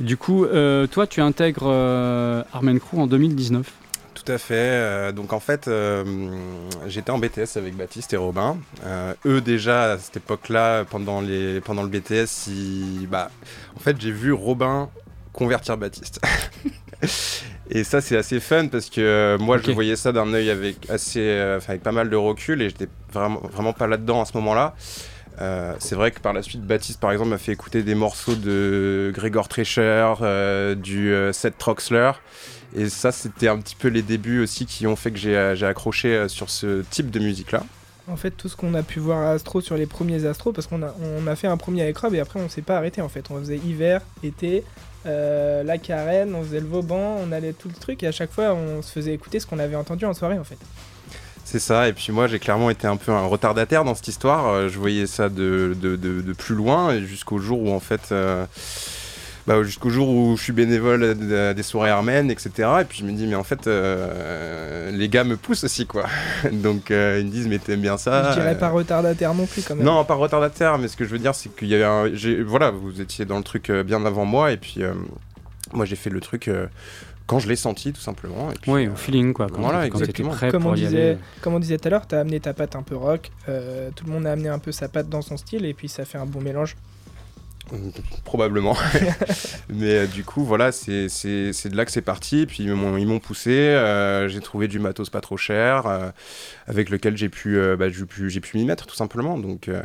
Du coup, euh, toi tu intègres euh, Armen Crew en 2019. Tout à fait. euh, donc en fait, euh, j'étais en BTS avec Baptiste et Robin. Euh, eux déjà à cette époque-là, pendant les pendant le BTS, ils- bah, en fait j'ai vu Robin convertir Baptiste. [LAUGHS] et ça c'est assez fun parce que moi je voyais ça d'un œil avec assez, avec pas mal de recul et j'étais vraiment vraiment pas là-dedans à ce moment-là. Euh, c'est vrai que par la suite, Baptiste, par exemple, m'a fait écouter des morceaux de Gregor Trescher, euh, du euh, Seth Troxler. Et ça, c'était un petit peu les débuts aussi qui ont fait que j'ai euh, accroché sur ce type de musique-là. En fait, tout ce qu'on a pu voir à Astro sur les premiers Astro, parce qu'on a, on a fait un premier avec Rob et après on s'est pas arrêté en fait. On faisait hiver, été, la carène, on faisait le Vauban, on allait tout le truc et à chaque fois on se faisait écouter ce qu'on avait entendu en soirée en fait. C'est ça, et puis moi j'ai clairement été un peu un retardataire dans cette histoire. Euh, Je voyais ça de, de, de- de plus loin jusqu'au jour où en fait. euh, bah, jusqu'au jour où je suis bénévole à- des soirées armènes, etc. Et puis je me dis, mais en fait, euh, les gars me poussent aussi, quoi. [LAUGHS] Donc euh, ils me disent, mais t'aimes bien ça Je dirais pas retardataire non plus quand même. Non, pas retardataire, mais ce que je veux dire, c'est qu'il y avait un. Voilà, vous étiez dans le truc bien avant moi, et puis euh, moi j'ai fait le truc quand je l'ai senti, tout simplement. Et puis, Oui, euh, au feeling quoi. Quand, voilà, quand exactement. prêt Comme pour on, y disait, aller. comme on disait tout à l'heure, t'as amené ta patte un peu rock, euh, tout le monde a amené un peu sa patte dans son style et puis ça fait un bon mélange. Probablement. [LAUGHS] Mais euh, du coup, voilà, c'est de là que c'est parti. Puis ils m'ont poussé. euh, j'ai trouvé du matos pas trop cher, euh, avec lequel j'ai pu, euh, bah, j'ai pu, pu m'y mettre tout simplement. Donc, euh,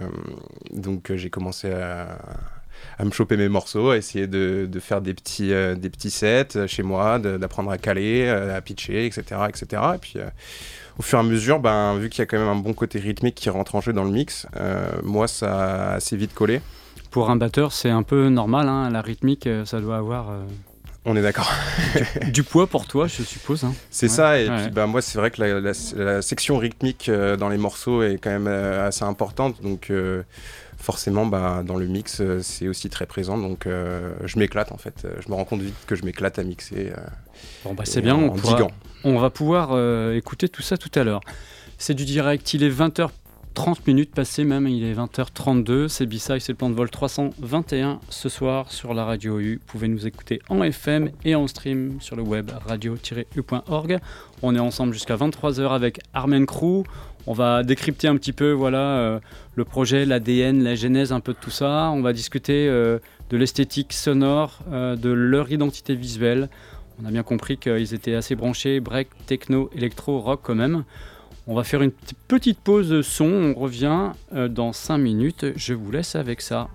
donc euh, j'ai commencé à, à me choper mes morceaux, à essayer de, de faire des petits, euh, des petits sets euh, chez moi, d'apprendre à caler, euh, à pitcher, etc. etc. Et puis. au fur et à mesure, ben, vu qu'il y a quand même un bon côté rythmique qui rentre en jeu dans le mix, moi ça a assez vite collé. Pour un batteur, c'est un peu normal, hein, la rythmique, ça doit avoir On est d'accord. du poids pour toi, je suppose. hein. C'est Ouais, ça, et ouais. puis bah, moi c'est vrai que la, la- la section rythmique euh, dans les morceaux est quand même euh, assez importante, donc euh, forcément bah, dans le mix euh, c'est aussi très présent, donc euh, je m'éclate en fait, je me rends compte vite que je m'éclate à mixer. euh, Bon, bah, c'est bien, en, on, en pourra- diguant. on va pouvoir euh, écouter tout ça tout à l'heure. C'est du direct, il est 20h30 minutes passées même, il est 20h32, c'est B-Side, c'est le plan de vol 321 ce soir sur la radio U. Vous pouvez nous écouter en FM et en stream sur le web radio-u.org. On est ensemble jusqu'à 23h avec Armen Crew. On va décrypter un petit peu voilà, euh, le projet, l'ADN, la genèse, un peu de tout ça. On va discuter euh, de l'esthétique sonore, euh, de leur identité visuelle. On a bien compris qu'ils étaient assez branchés break, techno, électro, rock quand même. On va faire une petite- pause son, on revient dans 5 minutes. Je vous laisse avec ça.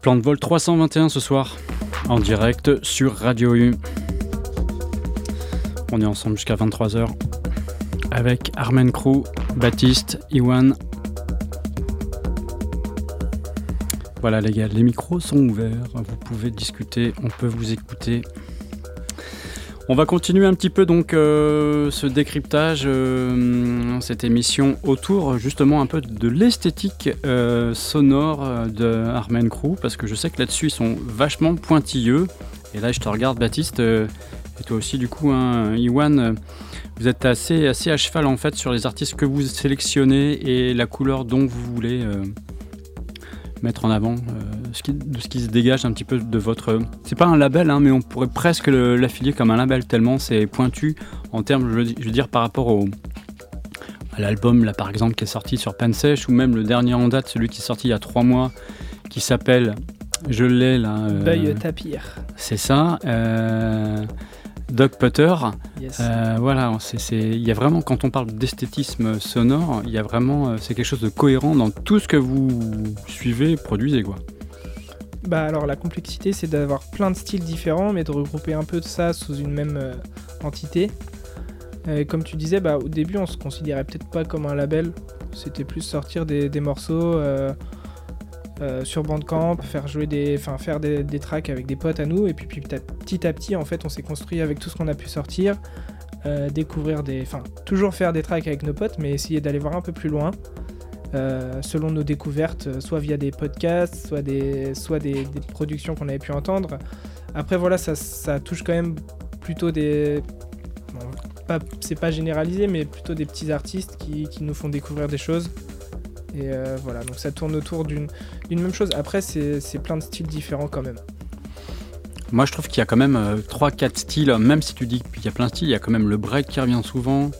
Plan de vol 321 ce soir, en direct sur Radio U. On est ensemble jusqu'à 23h avec Armen Crew, Baptiste, Iwan. Voilà les gars, les micros sont ouverts, vous pouvez discuter, on peut vous écouter. On va continuer un petit peu donc euh, ce décryptage, euh, cette émission autour justement un peu de l'esthétique euh, sonore de Armen Crew parce que je sais que là-dessus ils sont vachement pointilleux. Et là je te regarde Baptiste et toi aussi du coup hein, Iwan, vous êtes assez, assez à cheval en fait sur les artistes que vous sélectionnez et la couleur dont vous voulez mettre en avant, ce qui, de ce qui se dégage un petit peu de votre... C'est pas un label, hein, mais on pourrait presque l'affilier comme un label, tellement c'est pointu en termes, je veux, je veux dire, par rapport au, à l'album, là par exemple, qui est sorti sur Pansèche, ou même le dernier en date, celui qui est sorti il y a trois mois, qui s'appelle, je l'ai là... euh, Beuil Tapir. c'est ça. Euh, Doc Potter. Yes. Euh, voilà, il y a vraiment, quand on parle d'esthétisme sonore, il y a vraiment, euh, c'est quelque chose de cohérent dans tout ce que vous suivez produisez. Quoi. Bah alors la complexité c'est d'avoir plein de styles différents mais de regrouper un peu de ça sous une même euh, entité. Euh, comme tu disais, bah, au début on se considérait peut-être pas comme un label, c'était plus sortir des, morceaux euh, euh, sur Bandcamp, faire jouer des, enfin faire des, des tracks avec des potes à nous et puis, puis petit à- petit en fait on s'est construit avec tout ce qu'on a pu sortir, découvrir des, enfin toujours faire des tracks avec nos potes mais essayer d'aller voir un peu plus loin. Euh, selon nos découvertes, euh, soit via des podcasts, soit des, soit des, productions qu'on avait pu entendre. Après, voilà, ça, ça touche quand même plutôt des. c'est pas généralisé, mais plutôt des petits artistes qui, nous font découvrir des choses. Et euh, voilà, donc ça tourne autour d'une même chose. Après, c'est plein de styles différents quand même. Moi, je trouve qu'il y a quand même 3-4 styles, même si tu dis qu'il y a plein de styles, il y a quand même le break qui revient souvent.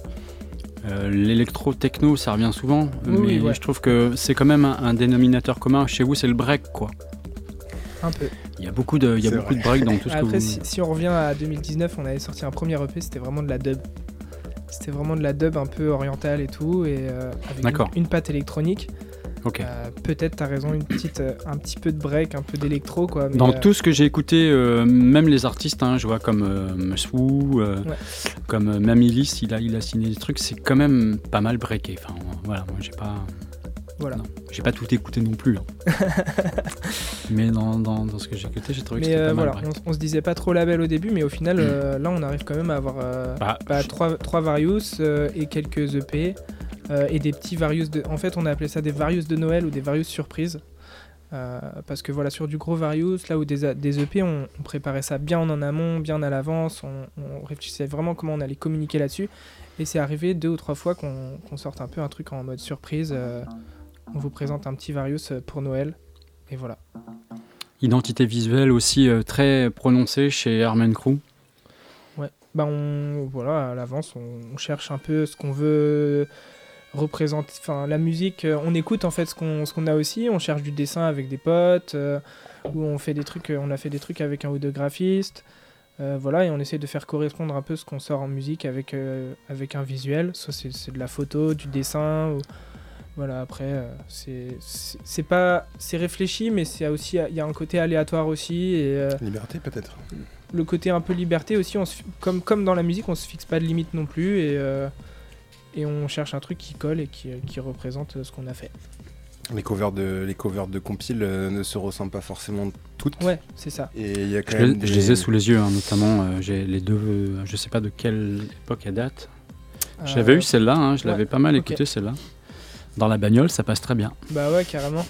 Euh, L'électro-techno, ça revient souvent, Oui, mais ouais. je trouve que c'est quand même un, un dénominateur commun. Chez vous, c'est le break, quoi. Un peu. Il y a beaucoup de, il y a C'est beaucoup vrai. de break dans tout ce que Après, vous... si, si on revient à 2019, on avait sorti un premier EP, c'était vraiment de la dub. C'était vraiment de la dub un peu orientale et tout, et euh, avec D'accord. une, une patte électronique. Euh, Peut-être, t'as raison, une petite, euh, un petit peu de break, un peu d'électro, quoi. mais, Dans euh, tout ce que j'ai écouté, même les artistes, hein, je vois comme Ouais. comme euh, Mamilis, il a, il a signé des trucs, c'est quand même pas mal breaké. Enfin, voilà, moi j'ai pas, Voilà. j'ai pas tout écouté non plus. hein. [LAUGHS] mais dans, dans, dans ce que j'ai écouté, j'ai trouvé que c'était pas mal voilà, break. on, on se disait pas trop label au début, mais au final, euh, là, on arrive quand même à avoir Bah, bah, je- trois, trois Various et quelques EP euh, et des petits Various de. En fait, on a appelé ça des Various de Noël ou des Various surprises. Euh, parce que voilà, sur du gros Various, là où des, des EP, on, on préparait ça bien en amont, bien à l'avance, on, on réfléchissait vraiment comment on allait communiquer là-dessus. Et c'est arrivé deux ou trois fois qu'on sorte un peu un truc en mode surprise. euh, on vous présente un petit Various pour Noël. Et voilà. Identité visuelle aussi euh, très prononcée chez Armen Crew. Bah on, voilà, à l'avance, on, on cherche un peu ce qu'on veut représenter. Enfin, la musique, euh, on écoute en fait ce qu'on ce qu'on a aussi. On cherche du dessin avec des potes, euh, ou on fait des trucs. euh, On a fait des trucs avec un ou deux graphistes. Euh, voilà, et on essaie de faire correspondre un peu ce qu'on sort en musique avec, euh, avec un visuel. Soit c'est c'est de la photo, du dessin. Ou... Voilà, après, c'est pas. C'est réfléchi, mais c'est aussi. Il y a un côté aléatoire aussi. Et, Liberté peut-être. le côté un peu liberté aussi, on se, comme, comme dans la musique, on se fixe pas de limite non plus et, et on cherche un truc qui colle et qui, qui représente ce qu'on a fait. Les covers de, les covers de compile euh, ne se ressemblent pas forcément toutes. Ouais, c'est ça. Et il y a quand Je, même les- des... je les ai sous les yeux, hein, notamment. euh, j'ai les deux, euh, je sais pas de quelle époque elle date. J'avais Euh, eu celle-là, hein, je ouais, l'avais pas mal ok. écoutée celle-là. Dans la bagnole, ça passe très bien. Bah ouais, carrément.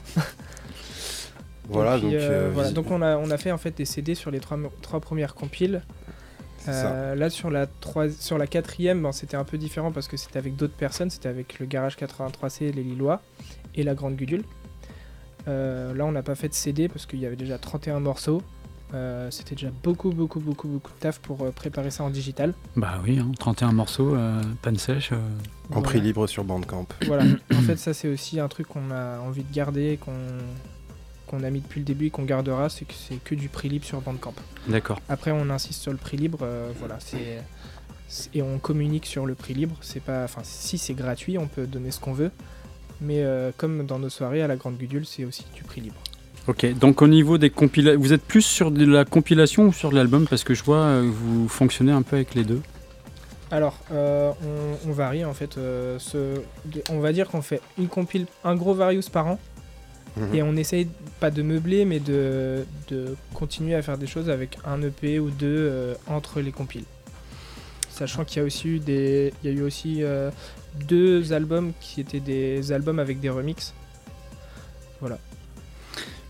Voilà, puis, donc, euh, euh, voilà. donc on a, on a fait en fait des CD sur les trois, trois premières compiles. Euh, là sur la, trois, sur la quatrième, ben, c'était un peu différent parce que c'était avec d'autres personnes, c'était avec le Garage 83C, les Lillois et la Grande Gudule. Euh, là on n'a pas fait de CD parce qu'il y avait déjà 31 morceaux. Euh, c'était déjà beaucoup beaucoup beaucoup beaucoup de taf pour préparer ça en digital. Bah oui, hein, 31 morceaux, euh, panne sèche. euh, En prix libre sur Bandcamp. Voilà. [COUGHS] en fait, ça c'est aussi un truc qu'on a envie de garder, qu'on qu'on a mis depuis le début et qu'on gardera, c'est que c'est que du prix libre sur Bandcamp. D'accord. Après, on insiste sur le prix libre, euh, voilà, c'est et on communique sur le prix libre. C'est pas, enfin, si c'est gratuit, on peut donner ce qu'on veut, mais euh, comme dans nos soirées à la Grande Gudule, c'est aussi du prix libre. Ok, donc au niveau des compilations, vous êtes plus sur de la compilation ou sur de l'album? Parce que je vois euh, vous fonctionnez un peu avec les deux. Alors, euh, on, on varie en fait. euh, ce- on va dire qu'on fait une compile, un gros Various par an. Mhm. Et on essaye pas de meubler, mais de, de continuer à faire des choses avec un EP ou deux euh, entre les compiles. Sachant qu'il y a aussi eu des, il y a eu aussi euh, deux albums qui étaient des albums avec des remixes.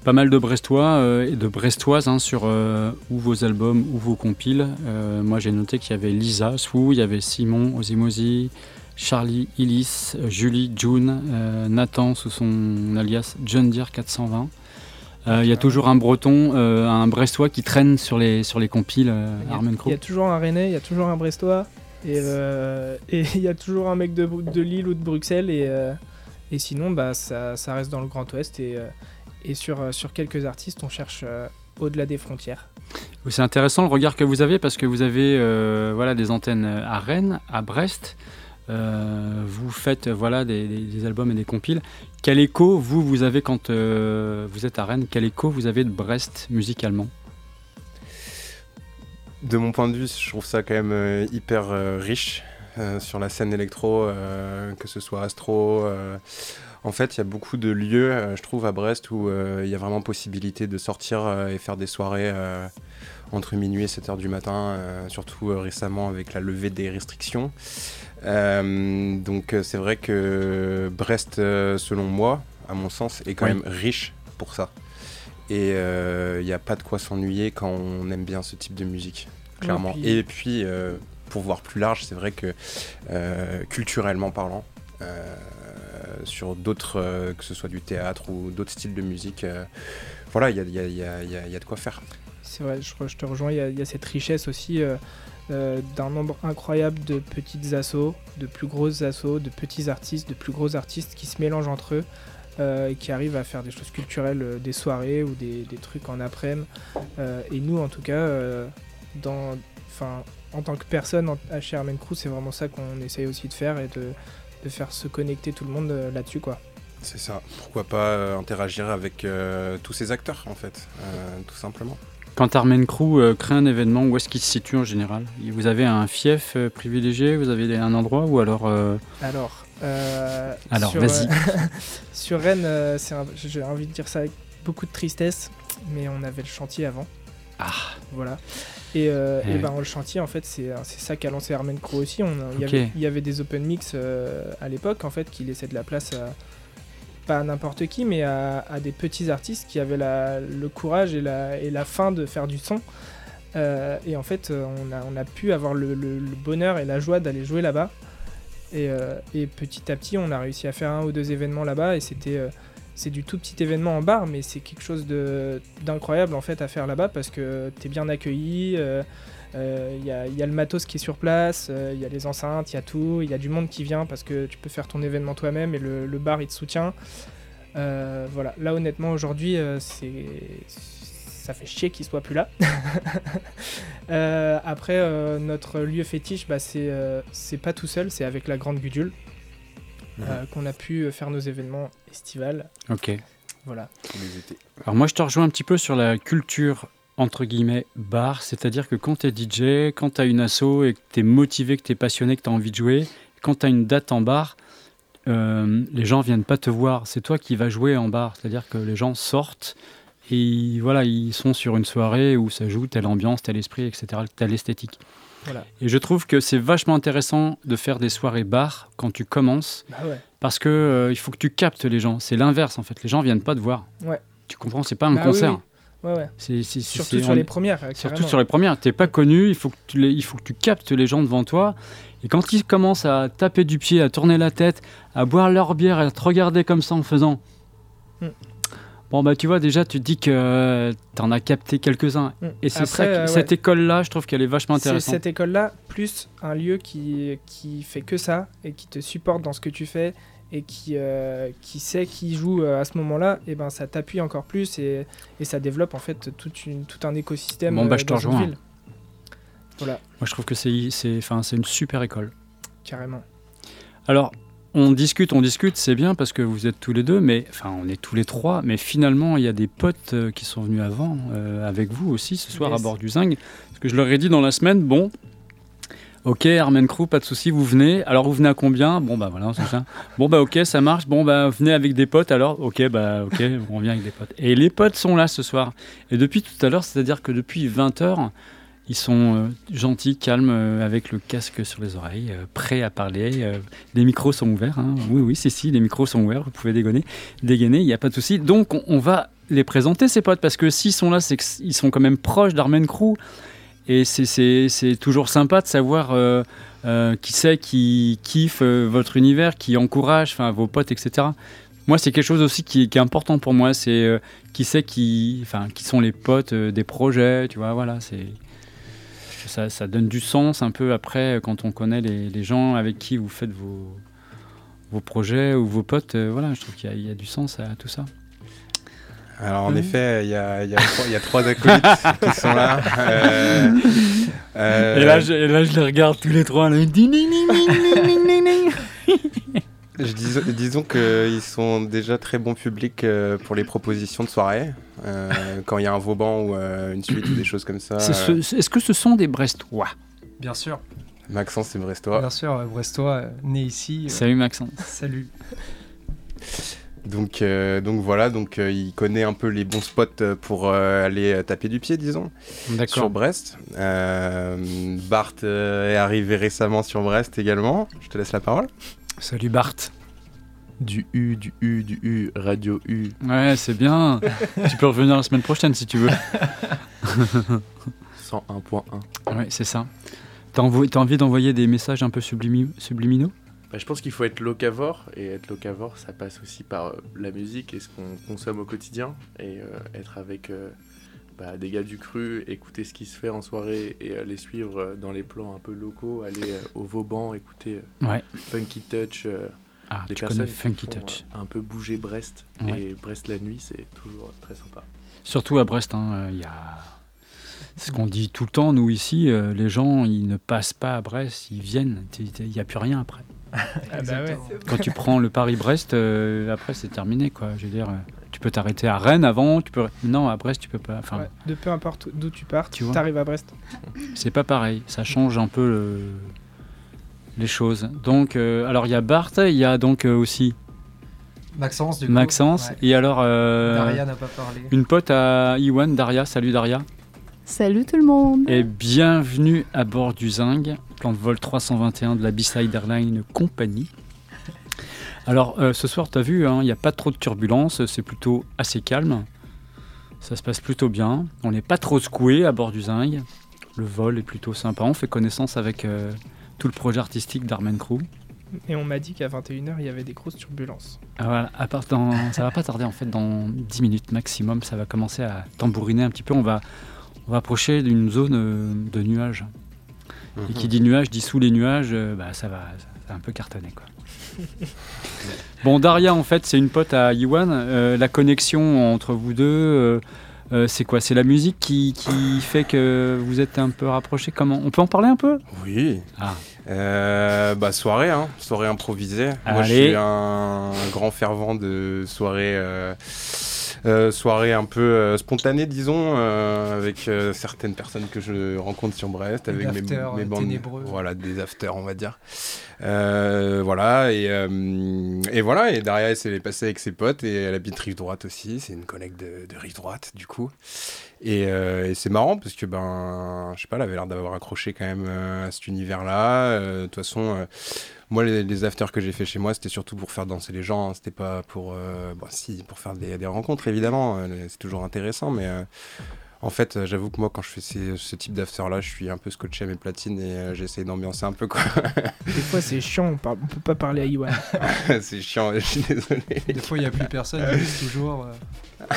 Pas mal de Brestois euh, et de Brestoises hein, sur euh, ou vos albums ou vos compiles. Euh, moi j'ai noté qu'il y avait Lisa, Swoo, il y avait Simon, Ozimozi, Charlie, Illis, Julie, June, euh, Nathan sous son alias John Deere 420. Euh, Il y a toujours un breton, euh, un brestois qui traîne sur les, sur les compiles euh, Il y a- Armen Il Crow. y a toujours un Rennais, il y a toujours un Brestois, et [LAUGHS] il y a toujours un mec de, de Lille ou de Bruxelles, et, et sinon, bah, ça, ça reste dans le Grand Ouest, et, et sur, sur quelques artistes, on cherche au-delà des frontières. C'est intéressant le regard que vous avez parce que vous avez voilà, des antennes à Rennes, à Brest. Euh, vous faites euh, voilà, des, albums et des compiles. Quel écho vous, vous avez quand euh, vous êtes à Rennes Quel écho vous avez de Brest musicalement? De mon point de vue, je trouve ça quand même hyper riche sur la scène électro, que ce soit Astro. En fait, il y a beaucoup de lieux, je trouve, à Brest où il y a vraiment possibilité de sortir et faire des soirées entre minuit et 7 heures du matin, euh, surtout euh, récemment avec la levée des restrictions. Euh, donc, c'est vrai que Brest, selon moi, à mon sens, est quand Oui. même riche pour ça. Et il n'y a pas de quoi s'ennuyer quand on aime bien ce type de musique, clairement. puis- Et puis, pour voir plus large, c'est vrai que culturellement parlant, sur d'autres, euh, que ce soit du théâtre ou d'autres styles de musique, euh, voilà, y y y il y a de quoi faire. C'est vrai, je, te rejoins, il y, a- cette richesse aussi euh, euh, d'un nombre incroyable de petites assos, de plus grosses assos, de petits artistes, de plus gros artistes qui se mélangent entre eux euh, et qui arrivent à faire des choses culturelles, des soirées ou des, trucs en après-midi. Et nous, en tout cas, en tant que personne à chez Armen Crew, c'est vraiment ça qu'on essaye aussi de faire et de, de faire se connecter tout le monde là-dessus. quoi. C'est ça. Pourquoi pas interagir avec tous ces acteurs, en fait, tout simplement. Quand Armen Crew euh, crée un événement, où est-ce qu'il se situe en général? Vous avez un fief euh, privilégié Vous avez un endroit ou alors euh, Alors, vas-y. [LAUGHS] sur Rennes, c'est un- j'ai envie de dire ça avec beaucoup de tristesse, mais on avait le chantier avant. Ah. Voilà. Et, euh, et ben, le chantier, en fait, c'est c'est ça qu'a lancé Armen Crow aussi. Il, y avait, il y avait des open mix euh, à l'époque, en fait, qui laissaient de la place à pas à n'importe qui, mais à, des petits artistes qui avaient le courage et la, et la fin de faire du son. Euh, et en fait, euh, on a, pu avoir le, bonheur et la joie d'aller jouer là-bas. Et, euh, et petit à petit, on a réussi à faire un ou deux événements là-bas. Et c'était, du tout petit événement en bar, mais c'est quelque chose d'incroyable en fait à faire là-bas parce que tu es bien accueilli. Euh, euh, Il y, a, il y a le matos qui est sur place, euh, il y a les enceintes, il y a tout, il y a du monde qui vient parce que tu peux faire ton événement toi-même et le, le bar il te soutient. Euh, voilà, là honnêtement aujourd'hui, euh, c'est ça fait chier qu'il soit plus là. [LAUGHS] Euh, après, euh, notre lieu fétiche, bah, c'est euh, c'est pas tout seul, c'est avec la Grande Gudule euh, qu'on a pu faire nos événements estivales. Ok. Voilà. Alors moi, je te rejoins un petit peu sur la culture entre guillemets bar, c'est-à-dire que quand tu es DJ, quand tu as une asso et que tu es motivé, que tu es passionné, que tu as envie de jouer, quand tu as une date en bar, euh, les gens viennent pas te voir, c'est toi qui vas jouer en bar, c'est-à-dire que les gens sortent et voilà, ils sont sur une soirée où ça joue telle ambiance, tel esprit, etc., telle esthétique. Voilà. Et je trouve que c'est vachement intéressant de faire des soirées bar quand tu commences, Bah ouais. parce que euh, il faut que tu captes les gens. C'est l'inverse en fait. Les gens viennent pas te voir. Ouais. Tu comprends? C'est pas un Bah concert. oui. Ouais, ouais. C'est, c'est- c'est- Surtout c'est- sur on- les premières. euh, Surtout carrément. sur les premières. T'es pas connu. Il faut que tu les- il faut que tu captes les gens devant toi. Et quand ils commencent à taper du pied, à tourner la tête, à boire leur bière, à te regarder comme ça en faisant. Mm. Bon bah tu vois déjà tu te dis que euh, t'en as capté quelques-uns Mm. et c'est ça euh, cette ouais. école là je trouve qu'elle est vachement C'est intéressante cette école-là, plus un lieu qui, qui fait que ça et qui te supporte dans ce que tu fais et qui, euh, qui sait qui joue euh, à ce moment-là, et ben ça t'appuie encore plus et, et ça développe en fait une, tout un écosystème. Bon, bah, euh, je te une rejoins. Voilà, moi je trouve que c'est c'est enfin c'est une super école carrément. Alors, on discute, on discute, c'est bien parce que vous êtes tous les deux, mais enfin, on est tous les trois, mais finalement, il y a des potes euh, qui sont venus avant, euh, avec vous aussi ce soir Yes. à bord du Zing. Parce que je leur ai dit dans la semaine, bon, ok, Armen Crew, pas de souci, vous venez. Alors, vous venez à combien? Bon, bah voilà, c'est ça. Bon, bah ok, ça marche. Bon, bah venez avec des potes alors. Ok, bah ok, on vient avec des potes. Et les potes sont là ce soir. Et depuis tout à l'heure, c'est-à-dire que depuis 20h, ils sont euh, gentils, calmes, euh, avec le casque sur les oreilles, euh, prêts à parler. les micros sont ouverts. hein. Oui, oui, si, si, les micros sont ouverts. Vous pouvez dégainer, dégainer, il n'y a pas de souci. Donc, on, on va les présenter, ces potes, parce que s'ils sont là, c'est qu'ils sont quand même proches d'Armen Crew. Et c'est- toujours sympa de savoir euh, euh, qui c'est qui kiffe euh, votre univers, qui encourage vos potes, etc. Moi, c'est quelque chose aussi qui, est important pour moi. C'est qui c'est qui, enfin, qui sont les potes des projets, tu vois. Voilà, c'est ça, donne du sens un peu après quand on connaît les, gens avec qui vous faites vos, vos projets ou vos potes. voilà, je trouve qu'il y a du sens à tout ça. Alors en Mhm. effet, il y a, il y a trois- il y a trois acolytes [LAUGHS] qui sont là. Euh, euh, Et, là, je, et là, je les regarde tous les trois. Là, je dis- disons qu'ils sont déjà très bons publics euh, pour les propositions de soirée. Euh, quand il y a un Vauban ou euh, une suite ou des choses comme ça. Ce- Est-ce que ce sont des Brestois? Bien sûr, Maxence, c'est Brestois. bien sûr, Brestois, né ici. euh, Salut Maxence. Salut. Donc, euh, donc voilà, donc euh, il connaît un peu les bons spots euh, pour euh, aller taper du pied, disons, sur. Brest. Euh, Bart euh, est arrivé récemment sur Brest également. Je te laisse la parole. Salut Bart. Du U, du U, du U, Radio U. Ouais, c'est bien. [LAUGHS] tu peux revenir la semaine prochaine si tu veux. 101.1. Ouais, c'est ça. T'as envie d'envoyer des messages un peu sublimi- subliminaux? Bah, je pense qu'il faut être locavore, et être locavore, ça passe aussi par euh, la musique et ce qu'on consomme au quotidien, et euh, être avec euh, bah, des gars du cru, écouter ce qui se fait en soirée, et les suivre dans les plans un peu locaux, aller au Vauban, écouter Ouais. Funky Touch, Ah, personnes qui Funky font, Touch. un peu bouger Brest, Ouais. et Brest la nuit, c'est toujours très sympa. Surtout à Brest, hein, il y a... C'est ce qu'on dit tout le temps, nous ici, euh, les gens, ils ne passent pas à Brest, ils viennent, il n'y a plus rien après. Ah bah ouais. Quand tu prends le Paris-Brest, euh, après c'est terminé, quoi. Je veux dire, euh, tu peux t'arrêter à Rennes avant, tu peux... Non, à Brest, tu peux pas. Enfin, Ouais, De peu importe d'où tu pars, Tu arrives à Brest. c'est pas pareil. Ça change un peu le- les choses. Donc, euh, alors il y a Bart, il y a donc euh, aussi Maxence, du coup. Maxence, Ouais. et alors euh, Daria n'a pas parlé. une pote à Iwan, Daria. Salut Daria. Salut tout le monde Et bienvenue à bord du Zing, plan de vol 321 de la B-Side Airline Company. Alors euh, ce soir, tu as vu, hein, il n'y a pas trop de turbulences, c'est plutôt assez calme. Ça se passe plutôt bien. On n'est pas trop secoué à bord du Zing. Le vol est plutôt sympa. On fait connaissance avec euh, tout le projet artistique d'Armen Crew. Et on m'a dit qu'à 21h, il y avait des grosses turbulences. Ah, voilà, à part dans, ça va pas tarder en fait, dans 10 minutes maximum, ça va commencer à tambouriner un petit peu. On va, on va approcher d'une zone euh, de nuages. Et qui dit nuages dit sous les nuages, euh, bah, ça, va, ça va un peu cartonner. Quoi. [LAUGHS] bon, Daria, en fait, c'est une pote à Iwan. Euh, la connexion entre vous deux, euh, euh, c'est quoi? C'est la musique qui, qui fait que vous êtes un peu rapprochés? Comment? On peut en parler un peu? Oui. Ah. Euh, bah soirée, hein, soirée improvisée. Moi, je suis un, un grand fervent de soirée, soirée un peu euh, spontanée, disons, euh, avec euh, certaines personnes que je rencontre sur Brest, avec mes, mes euh, bandes, ténébreux. voilà, des afters, on va dire. Euh, voilà et, euh, et voilà et Daria elle s'est passée avec ses potes et elle habite rive droite aussi. C'est une collègue de, de rive droite du coup. Et, euh, et c'est marrant parce que ben, je sais pas, elle avait l'air d'avoir accroché quand même euh, à cet univers-là. Euh, De toute façon, euh, moi les, les afters que j'ai fait chez moi, c'était surtout pour faire danser les gens. hein. C'était pas pour, euh, bon, si, pour faire des, des rencontres évidemment. euh, c'est toujours intéressant, mais euh, en fait, euh, j'avoue que moi, quand je fais ces- ce type d'after-là, je suis un peu scotché à mes platines et euh, j'essaye d'ambiancer un peu quoi. [LAUGHS] Des fois, c'est chiant, on, parle, on peut pas parler à Iwan. [LAUGHS] c'est chiant, je suis désolé. Des fois, il n'y a plus personne, il reste toujours. euh,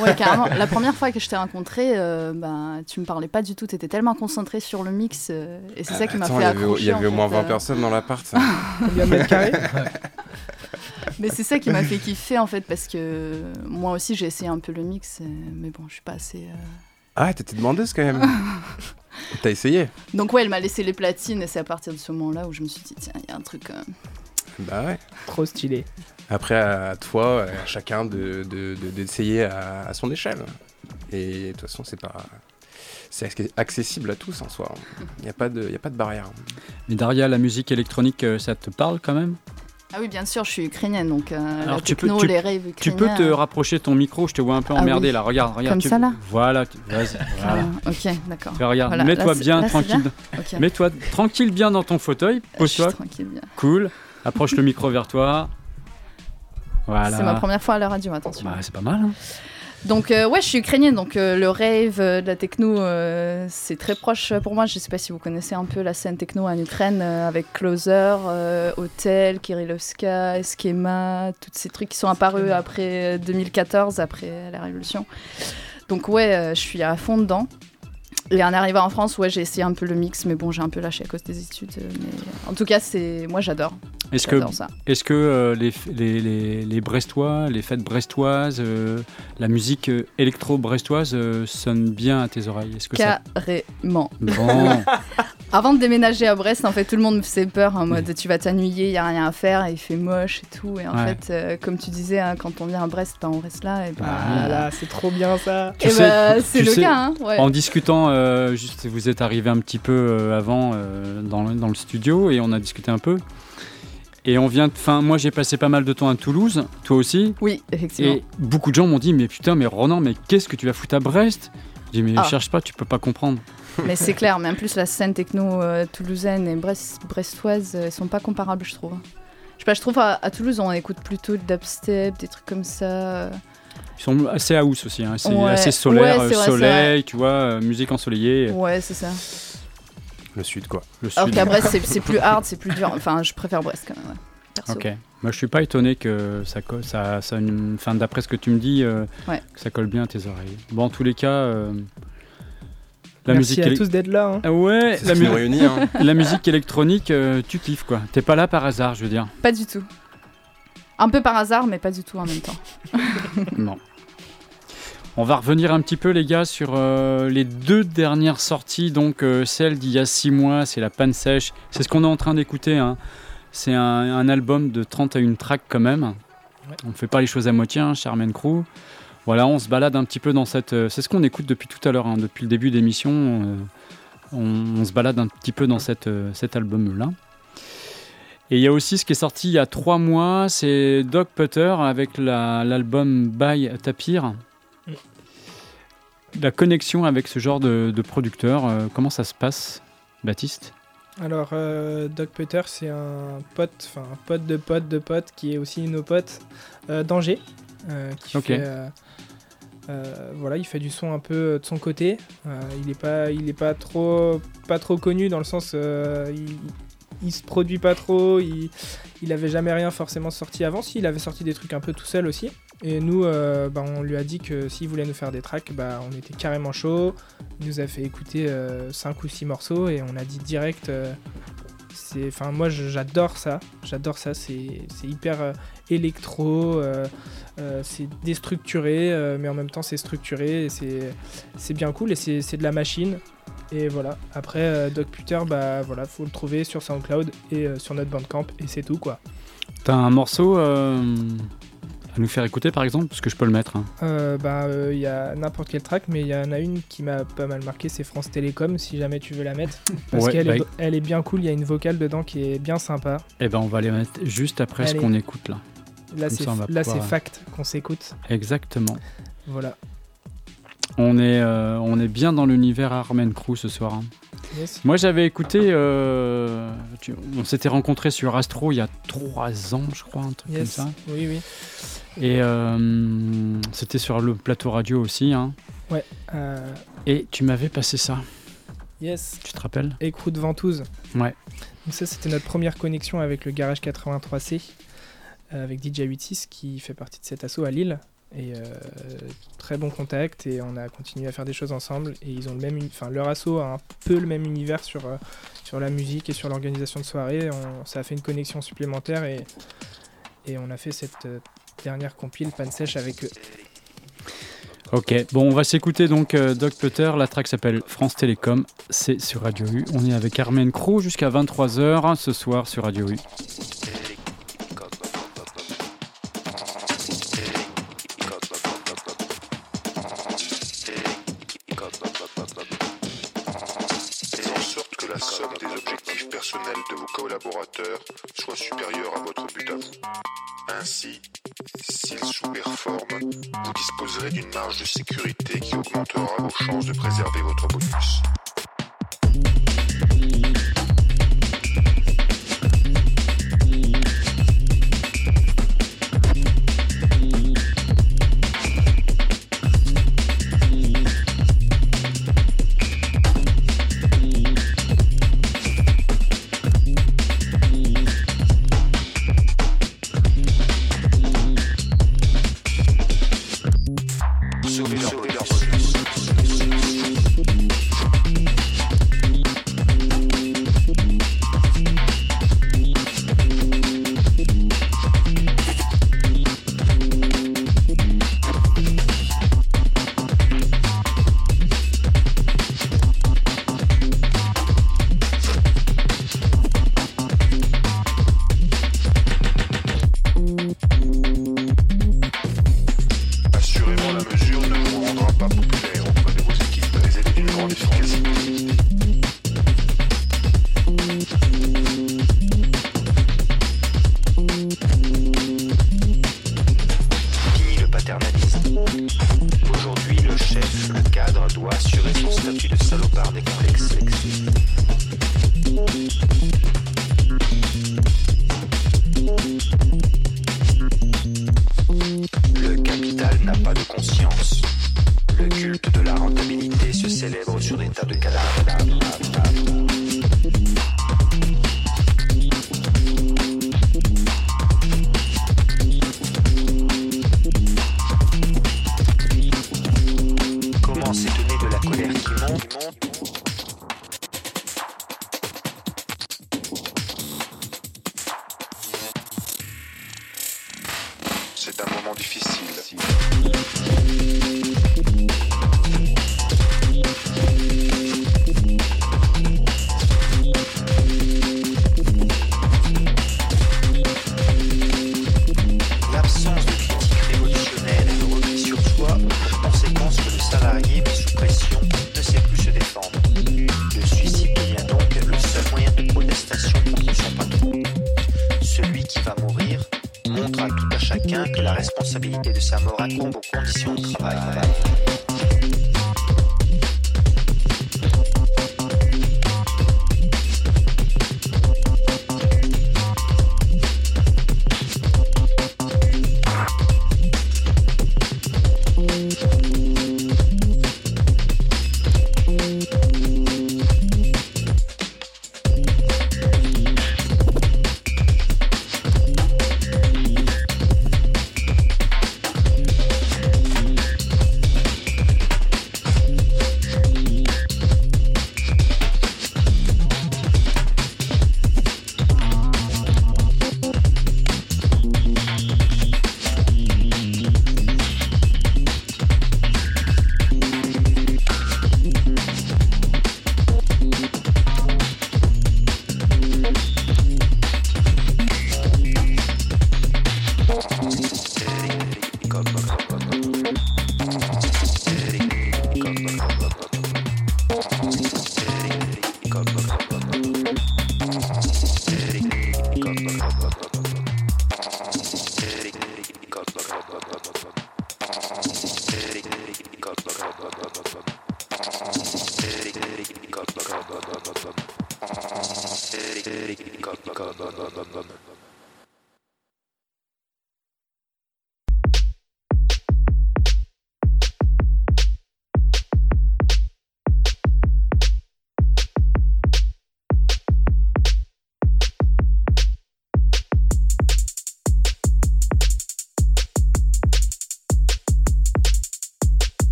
Ouais, carrément. La première fois que je t'ai rencontré, euh, ben, tu me parlais pas du tout. Tu étais tellement concentré sur le mix. euh, et c'est ça qui m'a fait il y avait, accrocher. il y avait au moins fait, 20 euh. personnes dans l'appart. [LAUGHS] Combien de mètres carrés Mais c'est ça qui m'a fait kiffer en fait. Parce que moi aussi, j'ai essayé un peu le mix. mais bon, je suis pas assez. euh, Ah, t'étais demandeuse quand même. [LAUGHS] T'as essayé Donc, ouais, elle m'a laissé les platines. Et c'est à partir de ce moment-là où je me suis dit, tiens, il y a un truc. euh, Bah ouais. Trop stylé. Après, à toi, à chacun de, de- de- d'essayer à, à son échelle. Et de toute façon, c'est pas. C'est acc- accessible à tous en soi. Il n'y a, pas de- y a pas de barrière. Mais Daria, la musique électronique, euh, ça te parle quand même? Ah oui, bien sûr, je suis ukrainienne, donc euh, Alors, la tu peux- tu- les raves Tu peux te rapprocher ton micro, je te vois un peu Ah emmerdé oui. là. Regarde, regarde. Comme tu- ça, là Voilà, tu- vas-y. Voilà. Ah, ok, d'accord. Regarde, Voilà, mets-toi bien là, tranquille. Mets-toi tranquille bien dans ton fauteuil. Pose-toi. tranquille bien. Cool. Approche le micro vers toi. Voilà. C'est ma première fois à la radio, attention. Bah, c'est pas mal. hein. Donc euh, ouais, je suis ukrainienne, donc euh, le rave, euh, de la techno, c'est très proche pour moi. Je sais pas si vous connaissez un peu la scène techno en Ukraine avec Closer, Hotel, Kirilovska, Schema, tous ces trucs qui sont apparus après euh, 2014, après la révolution. Donc ouais, je suis à fond dedans. Et en arrivant en France, ouais, j'ai essayé un peu le mix, mais bon, j'ai un peu lâché à cause des études. euh, Mais en tout cas, c'est moi j'adore. Est-ce que, J'adore ça. est-ce que euh, les, les, les, les Brestois, les fêtes brestoises, euh, la musique électro-brestoise euh, sonne bien à tes oreilles? Est-ce que ça... Carrément. Bon. [LAUGHS] Avant de déménager à Brest, en fait, tout le monde me faisait peur en mode tu vas t'ennuyer, il y a rien à faire, il fait moche et tout. Et en Ouais. fait, comme tu disais, hein, quand on vient à Brest, ben, on reste là. Et ben, Ah là, c'est trop bien ça. Tu Et sais- bah, c'est le sais, cas, hein, ouais. En discutant, euh, juste, vous êtes arrivé un petit peu euh, avant euh, dans, le- dans le studio et on a discuté un peu. Et on vient, enfin, moi j'ai passé pas mal de temps à Toulouse, toi aussi. Oui, effectivement. Et beaucoup de gens m'ont dit, mais putain, mais Ronan, mais qu'est-ce que tu vas foutre à Brest? J'ai dit, mais Ah. cherche pas, tu peux pas comprendre. Mais c'est clair, mais en plus, la scène techno euh, toulousaine et brest- brestoise, elles sont pas comparables, je trouve. Je sais pas, je trouve à, à Toulouse, on écoute plutôt de dubstep, des trucs comme ça. Ils sont assez house aussi, hein. c'est Ouais. assez solaire, Ouais, euh, vrai, soleil, tu vois, euh, musique ensoleillée. Ouais, c'est ça. Le sud, quoi. Le Alors qu'à Brest, c'est- plus hard, c'est plus dur. Enfin, je préfère Brest quand même. ouais. Perso. Ok. Moi, je suis pas étonné que ça colle, ça, ça, enfin, d'après ce que tu me dis, euh, Ouais. que ça colle bien à tes oreilles. Bon, en tous les cas, euh, la Merci musique. à tous d'être là. hein. Ah ouais, la, nous réunit, hein. [LAUGHS] la musique électronique, euh, tu kiffes quoi. T'es pas là par hasard, je veux dire. Pas du tout. Un peu par hasard, mais pas du tout en même temps. [LAUGHS] Non. On va revenir un petit peu, les gars, sur euh, les deux dernières sorties. Donc, euh, celle d'il y a six mois, c'est La Panne Sèche. C'est ce qu'on est en train d'écouter. hein. C'est un, un album de 31 tracks, quand même. On ne fait pas les choses à moitié, hein, Charmaine Crew. Voilà, on se balade un petit peu dans cette. euh, c'est ce qu'on écoute depuis tout à l'heure, hein, depuis le début de l'émission. euh, on, on se balade un petit peu dans cette, euh, cet album-là. Et il y a aussi ce qui est sorti il y a trois mois, c'est Dog Putter avec la- l'album By Tapir. La connexion avec ce genre de, de producteur, euh, comment ça se passe, Baptiste? Alors, euh, Doc Putter, c'est un pote, enfin un pote de pote de pote qui est aussi nos potes euh, d'Angers. euh, qui fait, voilà, il fait du son un peu de son côté. Il est pas, il est pas trop, pas trop connu dans le sens, il, il se produit pas trop. Il, il avait jamais rien forcément sorti avant. Si, il avait sorti des trucs un peu tout seul aussi. Et nous, euh, bah, on lui a dit que s'il voulait nous faire des tracks, bah, on était carrément chaud. Il nous a fait écouter 5 ou 6 morceaux et on a dit direct. euh, enfin, moi, j'adore ça. J'adore ça. C'est, hyper euh, électro. euh, euh, c'est déstructuré, euh, mais en même temps, c'est structuré. c'est, bien cool et c'est de la machine. Et voilà. Après, euh, Doc bah voilà, faut le trouver sur SoundCloud et euh, sur notre Bandcamp et c'est tout quoi. T'as un morceau euh, à nous faire écouter, par exemple? Parce que je peux le mettre. hein. Euh, bah, il y a n'importe quel track, mais il y en a une qui m'a pas mal marqué, c'est France Télécom, si jamais tu veux la mettre. [LAUGHS] Parce Ouais, qu'elle bah, est, elle est bien cool, il y a une vocale dedans qui est bien sympa. Eh ben, on va les mettre juste après ce qu'on écoute là. Là, c'est pouvoir- fact qu'on s'écoute. Exactement. Voilà. On est, euh, on est bien dans l'univers Armen Crew ce soir. hein. Yes. Moi j'avais écouté, euh, tu- on s'était rencontrés sur Astro il y a trois ans, je crois, un truc Yes. comme ça. Oui, oui. Et euh, c'était sur le plateau radio aussi. hein. Ouais. Et tu m'avais passé ça, yes. tu te rappelles? Écroute ventouse. Ouais. Donc ça, c'était notre première connexion avec le Garage 83C, euh, avec DJ86 qui fait partie de cet assaut à Lille. Et euh, très bon contact et on a continué à faire des choses ensemble. Et ils ont le même, enfin leur assaut a un peu le même univers sur, euh, sur la musique et sur l'organisation de soirée. On- ça a fait une connexion supplémentaire et, et on a fait cette euh, dernière compile Pan Sèche avec eux. Ok, bon, on va s'écouter donc Doc Putter. La track s'appelle France Télécom. C'est sur Radio U. On est avec Armen Crew jusqu'à 23h ce soir sur Radio U. de vos collaborateurs soit supérieur à votre but à vous. Ainsi, s'ils sous-performent, vous disposerez d'une marge de sécurité qui augmentera vos chances de préserver votre bonus.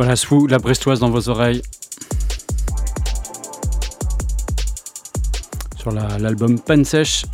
Voilà, sous la brestoise dans vos oreilles. Sur la- l'album Panne Sèche.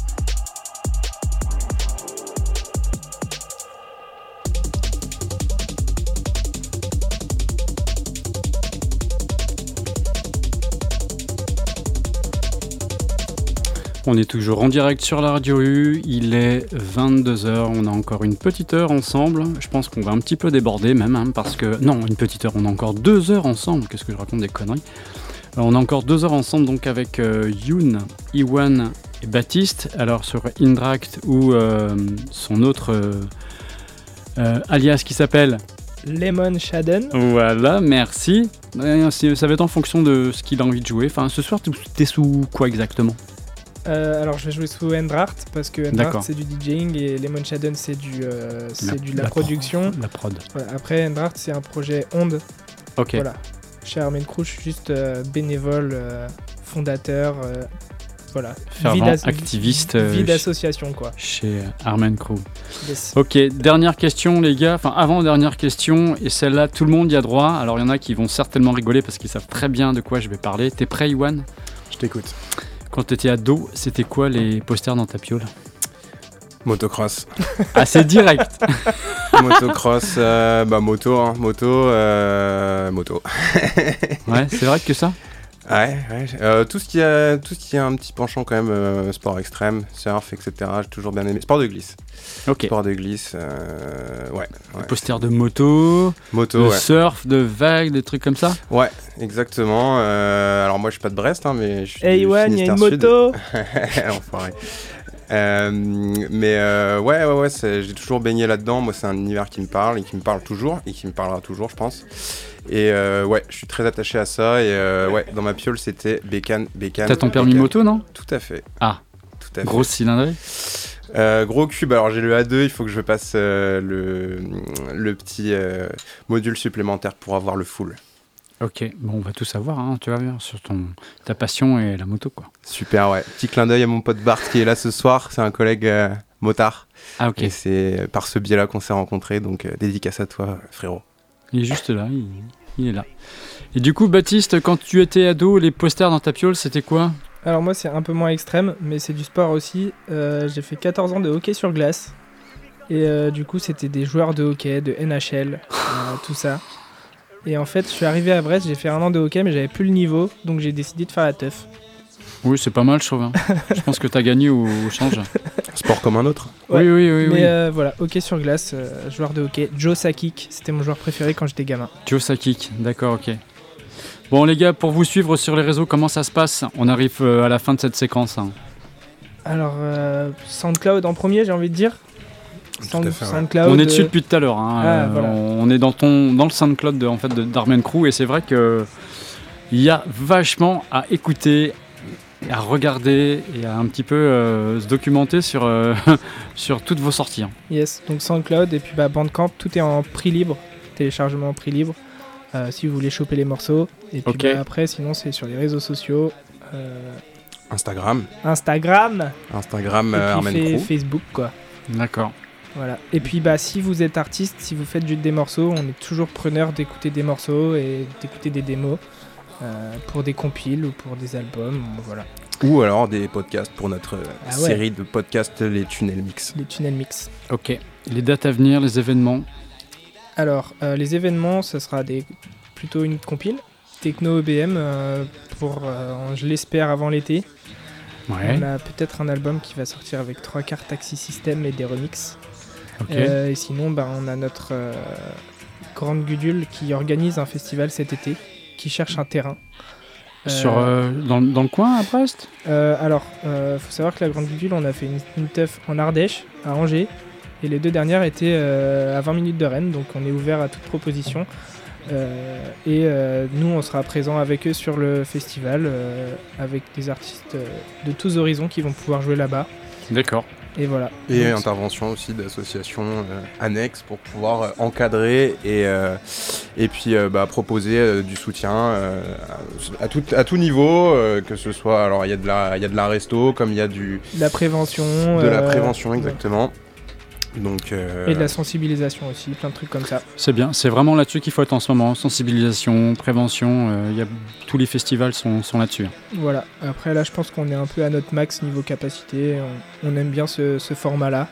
On est toujours en direct sur la radio U, il est 22h, on a encore une petite heure ensemble, je pense qu'on va un petit peu déborder même, hein, parce que... Non, une petite heure, on a encore deux heures ensemble, qu'est-ce que je raconte des conneries? Alors, On a encore deux heures ensemble donc avec euh, Yoon, Iwan et Baptiste, alors sur Indract ou euh, son autre euh, euh, alias qui s'appelle... Lemon Shaden. Voilà, merci. Euh, Ça va être en fonction de ce qu'il a envie de jouer. Enfin, ce soir, t'es sous quoi exactement? Euh, alors je vais jouer sous Endrart parce que. Endrart c'est du DJing et Lemon Shaden c'est du euh, c'est La- du de la, la pro- production. la prod. Voilà, Après Endrart c'est un projet Onde. Ok. Voilà. Chez Armen Crew, je suis juste euh, bénévole, euh, fondateur, euh, voilà. Fervent Vie activiste, euh, Vie d'association quoi. Chez Armen Crew. Yes. Ok, dernière question les gars, enfin avant dernière question, et celle-là tout le monde y a droit, alors il y en a qui vont certainement rigoler parce qu'ils savent très bien de quoi je vais parler. T'es prêt Iwan? Je t'écoute. Quand t'étais ado, c'était quoi les posters dans ta piole Motocross. Ah c'est direct [LAUGHS] Motocross, euh, bah moto, hein, moto, euh, moto. Ouais, c'est vrai que ça? Ouais, ouais. euh, tout, ce qui a, tout ce qui a un petit penchant quand même, euh, sport extrême, surf, etc. J'ai toujours bien aimé. Sport de glisse. Ok. Sport de glisse, euh, ouais. ouais. Posters de moto, Moto, de ouais. surf, de vagues, des trucs comme ça? Ouais, exactement. euh, alors moi je suis pas de Brest, hein, mais je suis Hey, du Iwan, y a une Finistère Sud. moto [LAUGHS] Enfoiré. Euh, mais euh, ouais, ouais, ouais, j'ai toujours baigné là-dedans. Moi, c'est un univers qui me parle et qui me parle toujours et qui me parlera toujours, je pense. Et euh, ouais, je suis très attaché à ça. Et euh, ouais, dans ma piole, c'était bécane, bécane. T'as ton permis bécane. moto non? Tout à fait. Ah, Tout à fait. grosse cylindrée Euh, gros cube, alors j'ai le A2, il faut que je passe euh, le, le petit module supplémentaire pour avoir le full. Ok, bon on va tout savoir, hein, tu vas bien, sur ton, ta passion et la moto quoi. Super, ouais. Petit clin d'œil à mon pote Bart qui est là ce soir, c'est un collègue motard. Ah ok, Et c'est par ce biais-là qu'on s'est rencontrés, donc dédicace à toi, frérot. il est juste là, il, il est là. Et du coup Baptiste, quand tu étais ado, les posters dans ta piole c'était quoi? Alors moi c'est un peu moins extrême, mais c'est du sport aussi. Euh, j'ai fait 14 ans de hockey sur glace. Et euh, du coup c'était des joueurs de hockey, de NHL, euh, [LAUGHS] tout ça. Et en fait je suis arrivé à Brest, j'ai fait un an de hockey mais j'avais plus le niveau, donc j'ai décidé de faire la teuf. Oui c'est pas mal je trouve. hein. je pense que t'as gagné au, au change. Sport comme un autre. Ouais. Oui oui oui. mais oui. euh, voilà, hockey sur glace, euh, joueur de hockey. Joe Sakic, c'était mon joueur préféré quand j'étais gamin. Joe Sakic, d'accord, ok. Bon les gars, pour vous suivre sur les réseaux, comment ça se passe? On arrive euh, à la fin de cette séquence. hein. Alors euh, SoundCloud en premier j'ai envie de dire. Sound- à fait, ouais. SoundCloud, on est dessus euh, depuis tout à l'heure. hein. Ah, Euh, voilà. On est dans ton dans le SoundCloud de, en fait de Darmen Crew et c'est vrai que il y a vachement à écouter, à regarder et à un petit peu euh, se documenter sur euh, [LAUGHS] sur toutes vos sorties. hein. Yes, donc SoundCloud et puis bah, Bandcamp, tout est en prix libre, téléchargement en prix libre, euh, si vous voulez choper les morceaux. Et puis bah, après, sinon c'est sur les réseaux sociaux, euh, Instagram. Instagram, Instagram, et euh, puis. Facebook quoi. D'accord. Voilà. Et puis bah si vous êtes artiste, si vous faites des morceaux, on est toujours preneur d'écouter des morceaux et d'écouter des démos pour des compiles ou pour des albums, voilà. Ou alors des podcasts pour notre euh, Ah ouais. série de podcasts Les Tunnels Mix. Les tunnel mix. Ok. Les dates à venir, les événements. Alors, euh, les événements, ce sera des, plutôt une compile, Techno EBM, euh, pour, euh, je l'espère, avant l'été. Ouais. On a peut-être un album qui va sortir avec trois cartes Taxi System et des remixes. Ok. Euh, et sinon, bah, on a notre euh, grande Gudule qui organise un festival cet été, qui cherche un terrain. Sur euh, dans, dans le coin à Brest? Euh, alors, euh, faut savoir que la Grande Gudule, on a fait une, une teuf en Ardèche, à Angers, et les deux dernières étaient euh, à 20 minutes de Rennes, donc on est ouvert à toute proposition. Euh, et euh, nous, on sera présent avec eux sur le festival, euh, avec des artistes euh, de tous horizons qui vont pouvoir jouer là-bas. D'accord. Et voilà. Et Donc, intervention aussi d'associations euh, annexes pour pouvoir euh, encadrer et, euh, et puis euh, bah, proposer du soutien à, à tout, à tout niveau, que ce soit, alors il y, a de la- il y a de la resto, comme il y a du, la prévention. de la prévention ouais. Donc, euh, Et de la sensibilisation aussi, plein de trucs comme ça. C'est bien, c'est vraiment là-dessus qu'il faut être en ce moment. Sensibilisation, prévention, euh, il y a, tous les festivals sont, sont là-dessus. hein. Voilà, après là je pense qu'on est un peu à notre max niveau capacité, on, on aime bien ce, ce format-là,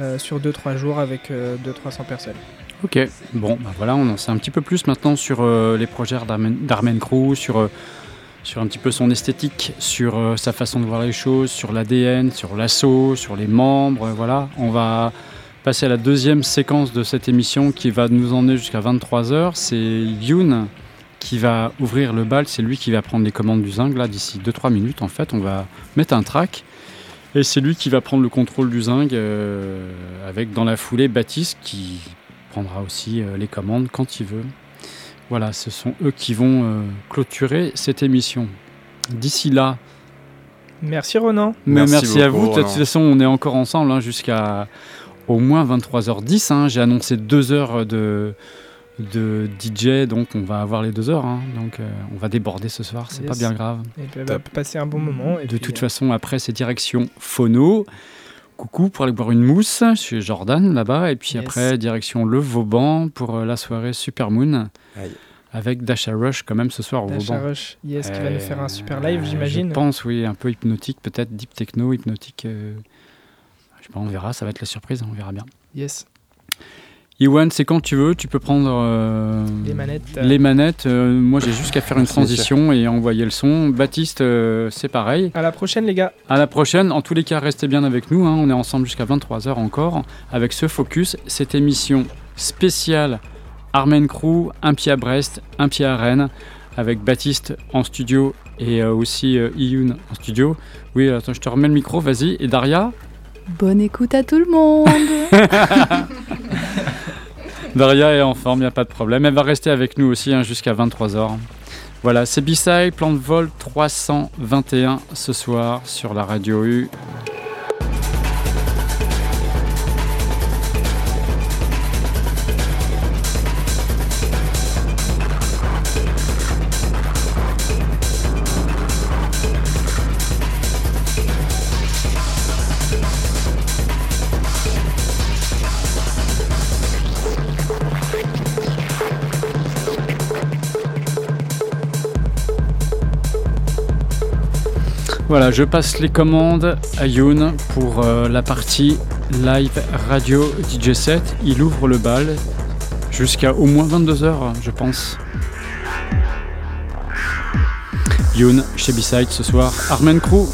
euh, sur 2-3 jours avec 200-300 personnes. Ok, bon, bah voilà, on en sait un petit peu plus maintenant sur euh, les projets d'Armen d'Armen Crew, sur, euh, sur un petit peu son esthétique, sur euh, sa façon de voir les choses, sur l'ADN, sur l'assaut, sur les membres. euh, voilà, on va passer à la deuxième séquence de cette émission qui va nous emmener jusqu'à 23h. C'est Youn qui va ouvrir le bal, c'est lui qui va prendre les commandes du zinc là d'ici 2-3 minutes. En fait, on va mettre un track. Et c'est lui qui va prendre le contrôle du zinc euh, avec dans la foulée Baptiste qui prendra aussi euh, les commandes quand il veut. Voilà, ce sont eux qui vont euh, clôturer cette émission. D'ici là, Merci Ronan. mais merci, Merci à vous. De toute façon, on est encore ensemble hein, jusqu'à au moins 23h10. hein. J'ai annoncé deux heures de, de DJ, donc on va avoir les deux heures. hein. Donc euh, on va déborder ce soir, c'est Yes. pas bien grave. Et puis, on va passer un bon moment. Et De puis, toute euh, façon, après, c'est direction Phono. Coucou pour aller boire une mousse chez Jordan là-bas. Et puis Yes. après, direction le Vauban pour euh, la soirée Supermoon. Aïe. Avec Dasha Rush quand même ce soir au Dasha Vauban. Rush, yes, qui va nous Euh, faire un super live, euh, j'imagine. Je pense, oui, un peu hypnotique, peut-être deep techno, hypnotique. euh, je sais pas, on verra, ça va être la surprise, on verra bien. Yes. Iwan, c'est quand tu veux, tu peux prendre euh, Les manettes, euh. Les manettes, euh, moi j'ai juste qu'à faire une transition et envoyer le son. Baptiste, euh, c'est pareil. À la prochaine, les gars. À la prochaine. En tous les cas, restez bien avec nous. hein. On est ensemble jusqu'à 23h encore avec ce focus, cette émission spéciale Armen Crew, un pied à Brest, un pied à Rennes, avec Baptiste en studio et euh, aussi euh, Iyun en studio. Oui, attends, je te remets le micro, vas-y. Et Daria? Bonne écoute à tout le monde. [LAUGHS] Daria est en forme, il n'y a pas de problème. Elle va rester avec nous aussi hein, jusqu'à 23h. Voilà, c'est B-Side, plan de vol 321 ce soir sur la radio U. Voilà, je passe les commandes à Youn pour euh, la partie live radio DJ set. Il ouvre le bal jusqu'à au moins 22h, je pense. Youn chez B-Side ce soir. Armen Crew.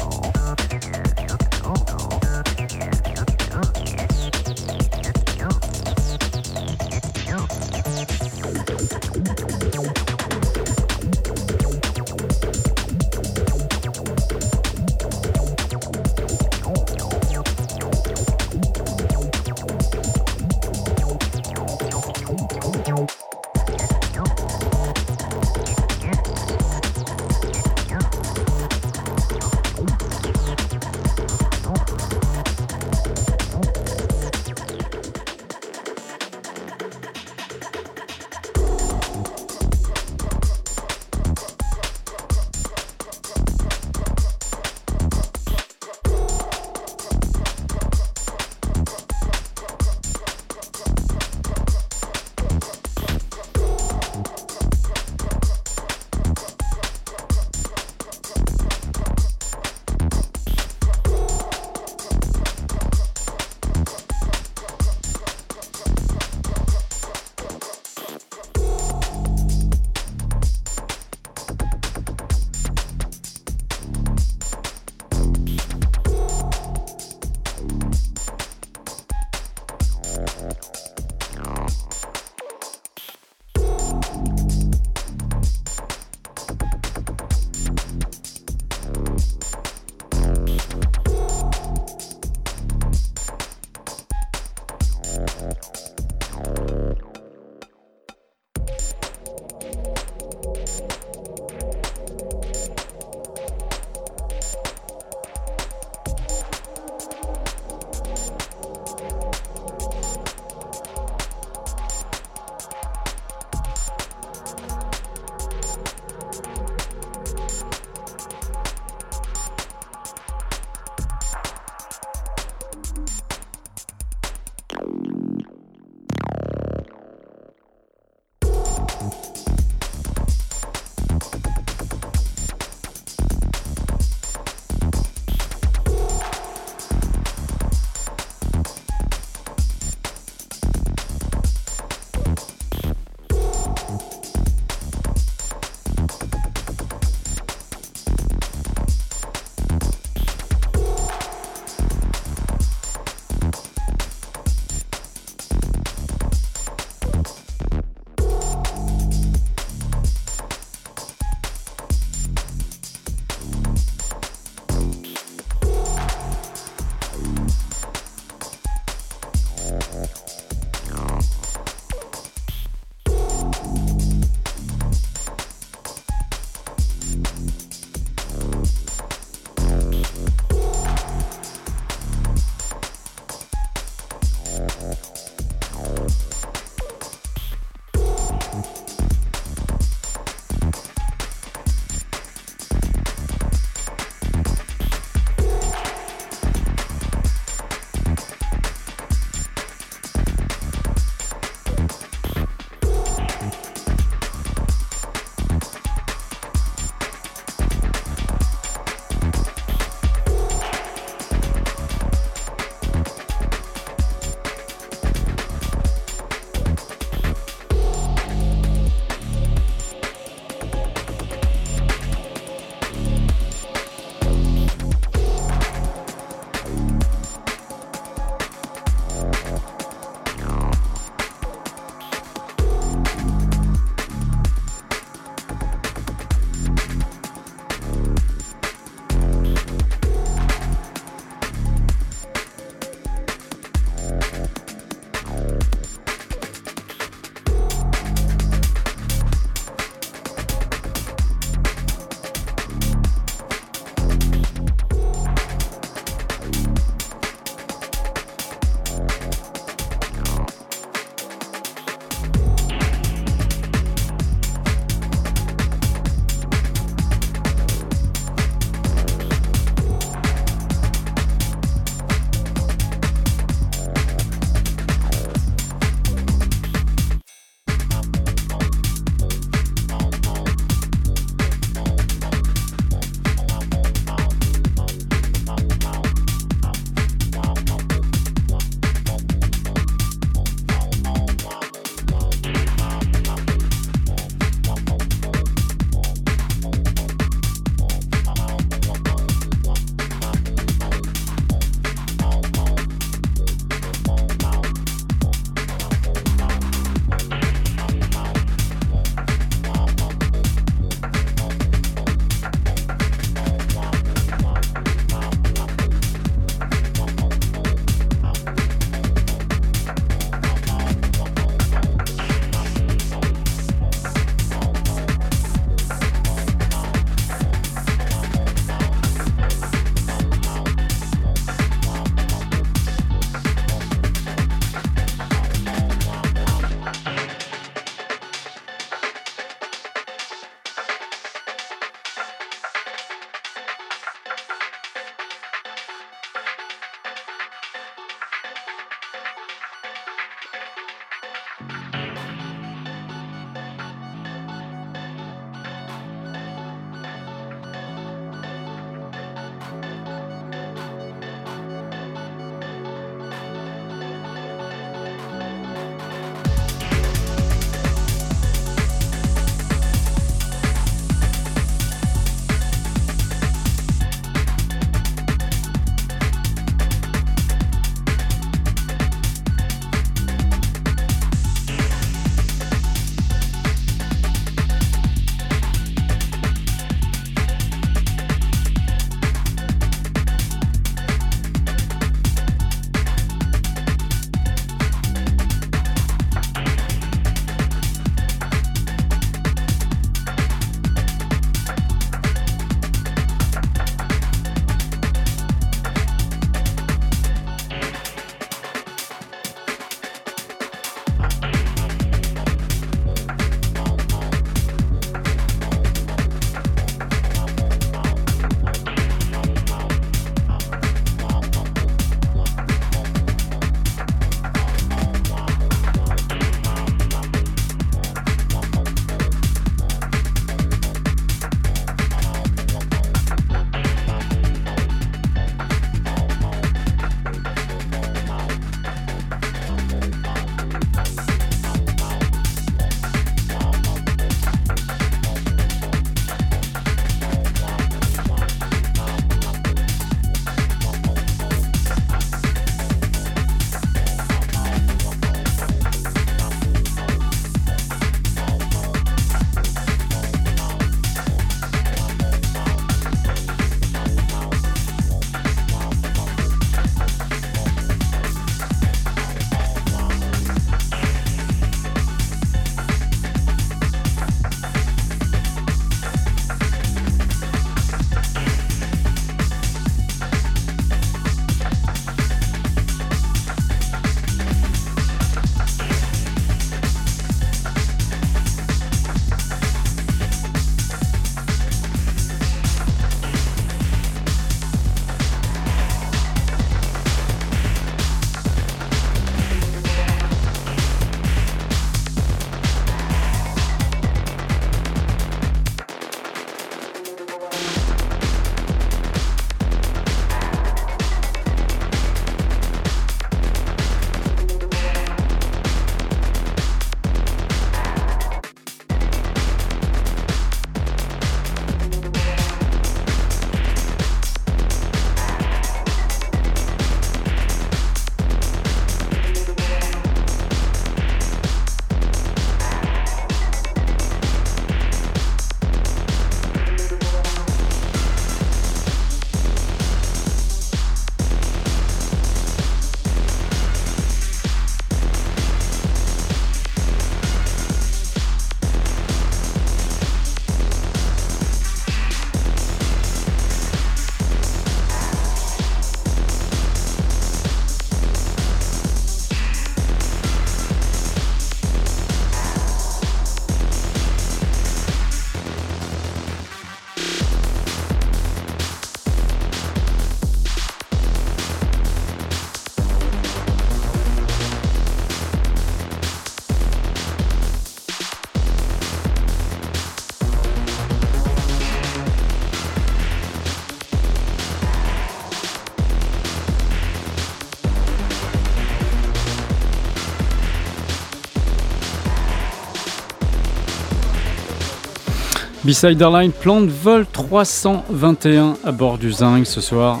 B-Side Airline plan de vol 321 à bord du Zing ce soir.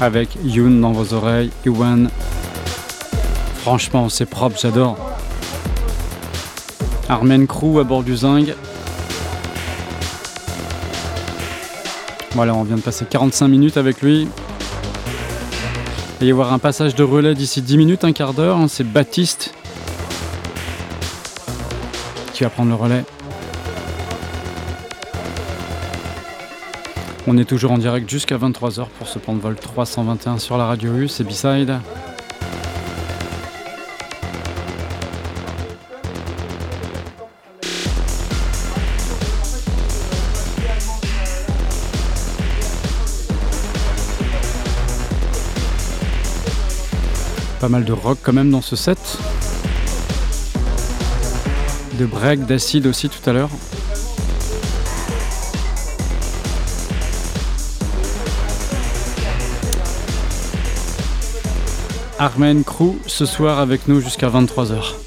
Avec Yoon dans vos oreilles, Iwan. Franchement, c'est propre, j'adore. Armen Crew à bord du Zing. Voilà, on vient de passer 45 minutes avec lui. Il va y avoir un passage de relais d'ici 10 minutes, un quart d'heure. hein, C'est Baptiste qui va prendre le relais. On est toujours en direct jusqu'à 23h pour ce plan de vol 321 sur la radio U, c'est B-Side. Pas mal de rock quand même dans ce set. De break, d'acide aussi tout à l'heure. Armen Crew ce soir avec nous jusqu'à 23h.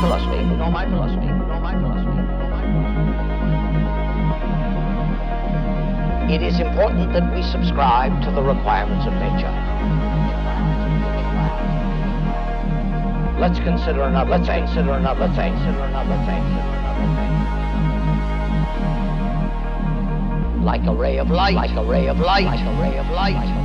philosophy, nor my philosophy, nor my philosophy. It is important that we subscribe to the requirements of nature. Let's consider another, let's consider another, let's consider another, let's consider another. Like a ray of light, like a ray of light, like a ray of light.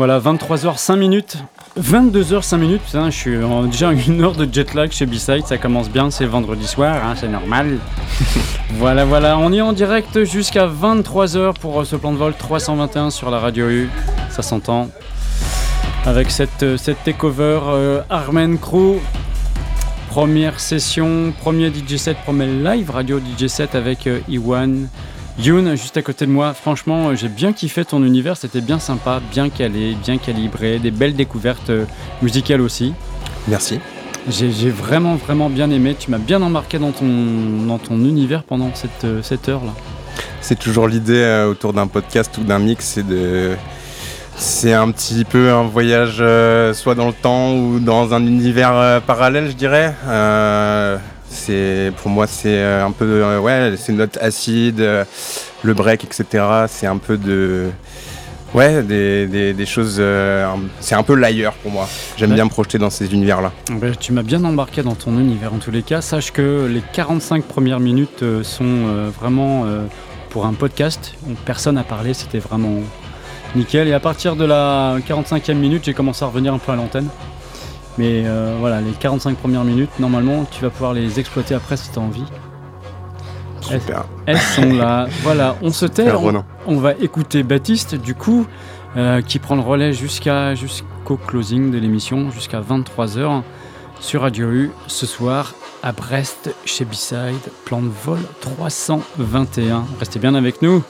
Voilà, 23h 5 minutes. 22h 5 minutes, putain, je suis déjà une heure de jet lag chez B-Side, ça commence bien, c'est vendredi soir, hein, c'est normal. [LAUGHS] voilà, voilà, on est en direct jusqu'à 23h pour euh, ce plan de vol 321 sur la radio U, ça s'entend. Avec cette, euh, cette takeover euh, Armen Crew, première session, premier DJ set, premier live radio DJ set avec euh, Iwan. Youn, juste à côté de moi, franchement, euh, j'ai bien kiffé ton univers, c'était bien sympa, bien calé, bien calibré, des belles découvertes euh, musicales aussi. Merci. J'ai vraiment, vraiment bien aimé, tu m'as bien embarqué dans ton, dans ton univers pendant cette, euh, cette heure-là. C'est toujours l'idée autour d'un podcast ou d'un mix, c'est de. C'est un petit peu un voyage euh, soit dans le temps ou dans un univers euh, parallèle, je dirais. Euh, c'est pour moi c'est euh, un peu euh, ouais, c'est note acide, euh, le break, etc. C'est un peu de ouais des, des- des choses. euh, c'est un peu l'ailleurs pour moi. J'aime Ouais. bien me projeter dans ces univers-là. Ben, tu m'as bien embarqué dans ton univers en tous les cas. Sache que les 45 premières minutes sont euh, vraiment euh, pour un podcast. Personne n'a parlé, c'était vraiment nickel. Et à partir de la 45e minute, j'ai commencé à revenir un peu à l'antenne. Mais euh, voilà, les 45 premières minutes, normalement, tu vas pouvoir les exploiter après si tu as envie. Super. elles sont là. [LAUGHS] Voilà, on se tait. On va écouter Baptiste, du coup, euh, qui prend le relais jusqu'à jusqu'au closing de l'émission, jusqu'à 23h sur Radio U ce soir à Brest chez B-Side, plan de vol 321. Restez bien avec nous.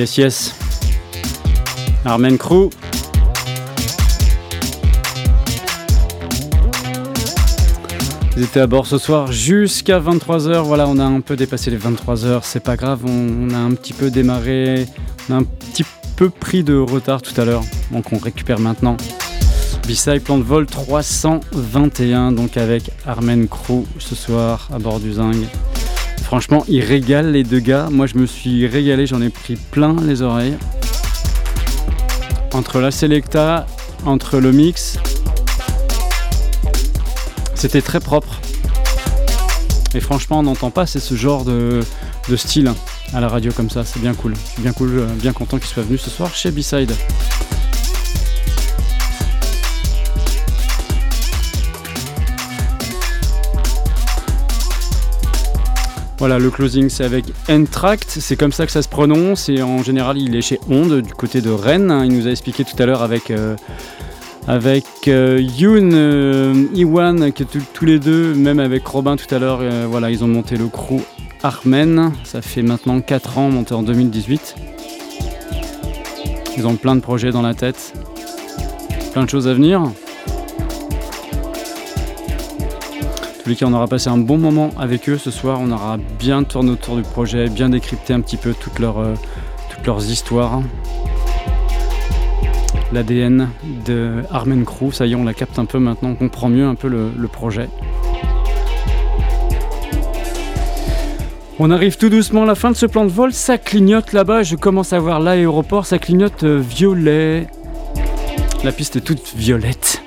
Yes, yes. Armen Crew. Ils étaient à bord ce soir jusqu'à 23h. Voilà, on a un peu dépassé les 23h. C'est pas grave, on, a un petit peu démarré. On a un petit peu pris de retard tout à l'heure. Donc on récupère maintenant. B-Side Plan de vol 321, donc avec Armen Crew ce soir à bord du Zing. Franchement, ils régalent les deux gars. Moi, je me suis régalé, j'en ai pris plein les oreilles. Entre la Selecta, entre le mix, c'était très propre. Et franchement, on n'entend pas, c'est ce genre de, style à la radio comme ça. C'est bien cool. Je bien cool, euh, bien content qu'ils soient venus ce soir chez B-Side. Voilà, le closing c'est avec Entract, c'est comme ça que ça se prononce et en général il est chez Onde du côté de Rennes. Il nous a expliqué tout à l'heure avec, euh, avec euh, Yoon, euh, Iwan, que tous- les deux, même avec Robin tout à l'heure, voilà, ils ont monté le crew Armen. Ça fait maintenant 4 ans, monté en 2018. Ils ont plein de projets dans la tête, plein de choses à venir. Tous les cas, on aura passé un bon moment avec eux ce soir. On aura bien tourné autour du projet, bien décrypté un petit peu toutes leurs, euh, toutes leurs histoires. L'ADN de Armen Crew, ça y est, on la capte un peu maintenant, on comprend mieux un peu le, le projet. On arrive tout doucement à la fin de ce plan de vol. Ça clignote là-bas. Je commence à voir l'aéroport. Ça clignote euh, violet. La piste est toute violette.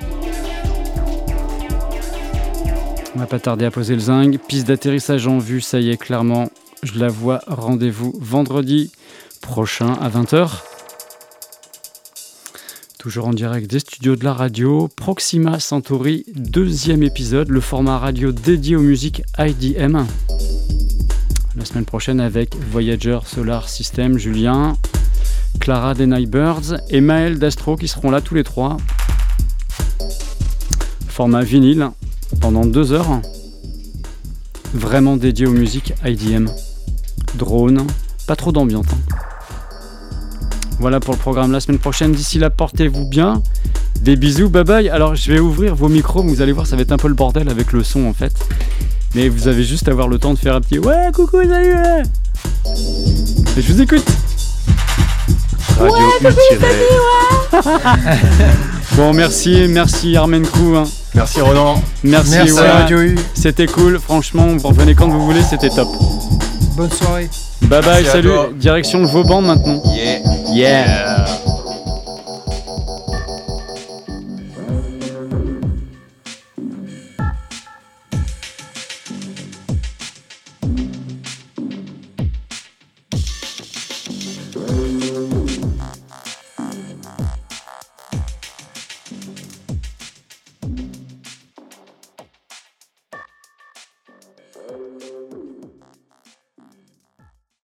On va pas tarder à poser le zinc. Piste d'atterrissage en vue, ça y est, clairement. Je la vois. Rendez-vous vendredi prochain à 20h. Toujours en direct des studios de la radio. Proxima Centauri, deuxième épisode. Le format radio dédié aux musiques IDM. La semaine prochaine avec Voyager Solar System, Julien, Clara des Nightbirds et Maël d'Astro qui seront là tous les trois. Format vinyle pendant deux heures. Vraiment dédié aux musiques IDM. Drone, pas trop d'ambiance. hein. Voilà pour le programme la semaine prochaine. D'ici là, portez-vous bien. Des bisous, bye bye. Alors, je vais ouvrir vos micros, vous allez voir, ça va être un peu le bordel avec le son en fait. Mais vous avez juste à avoir le temps de faire un petit Ouais, coucou, salut ouais. Et je vous écoute Radio [LAUGHS] Bon, merci, merci Armen Kou. hein. Merci Ronan. Merci, Merci, ouais. Radio U. C'était cool, franchement, vous revenez quand vous voulez, c'était top. Bonne soirée. Bye bye, Merci salut. Direction Vauban maintenant. Yeah. Yeah.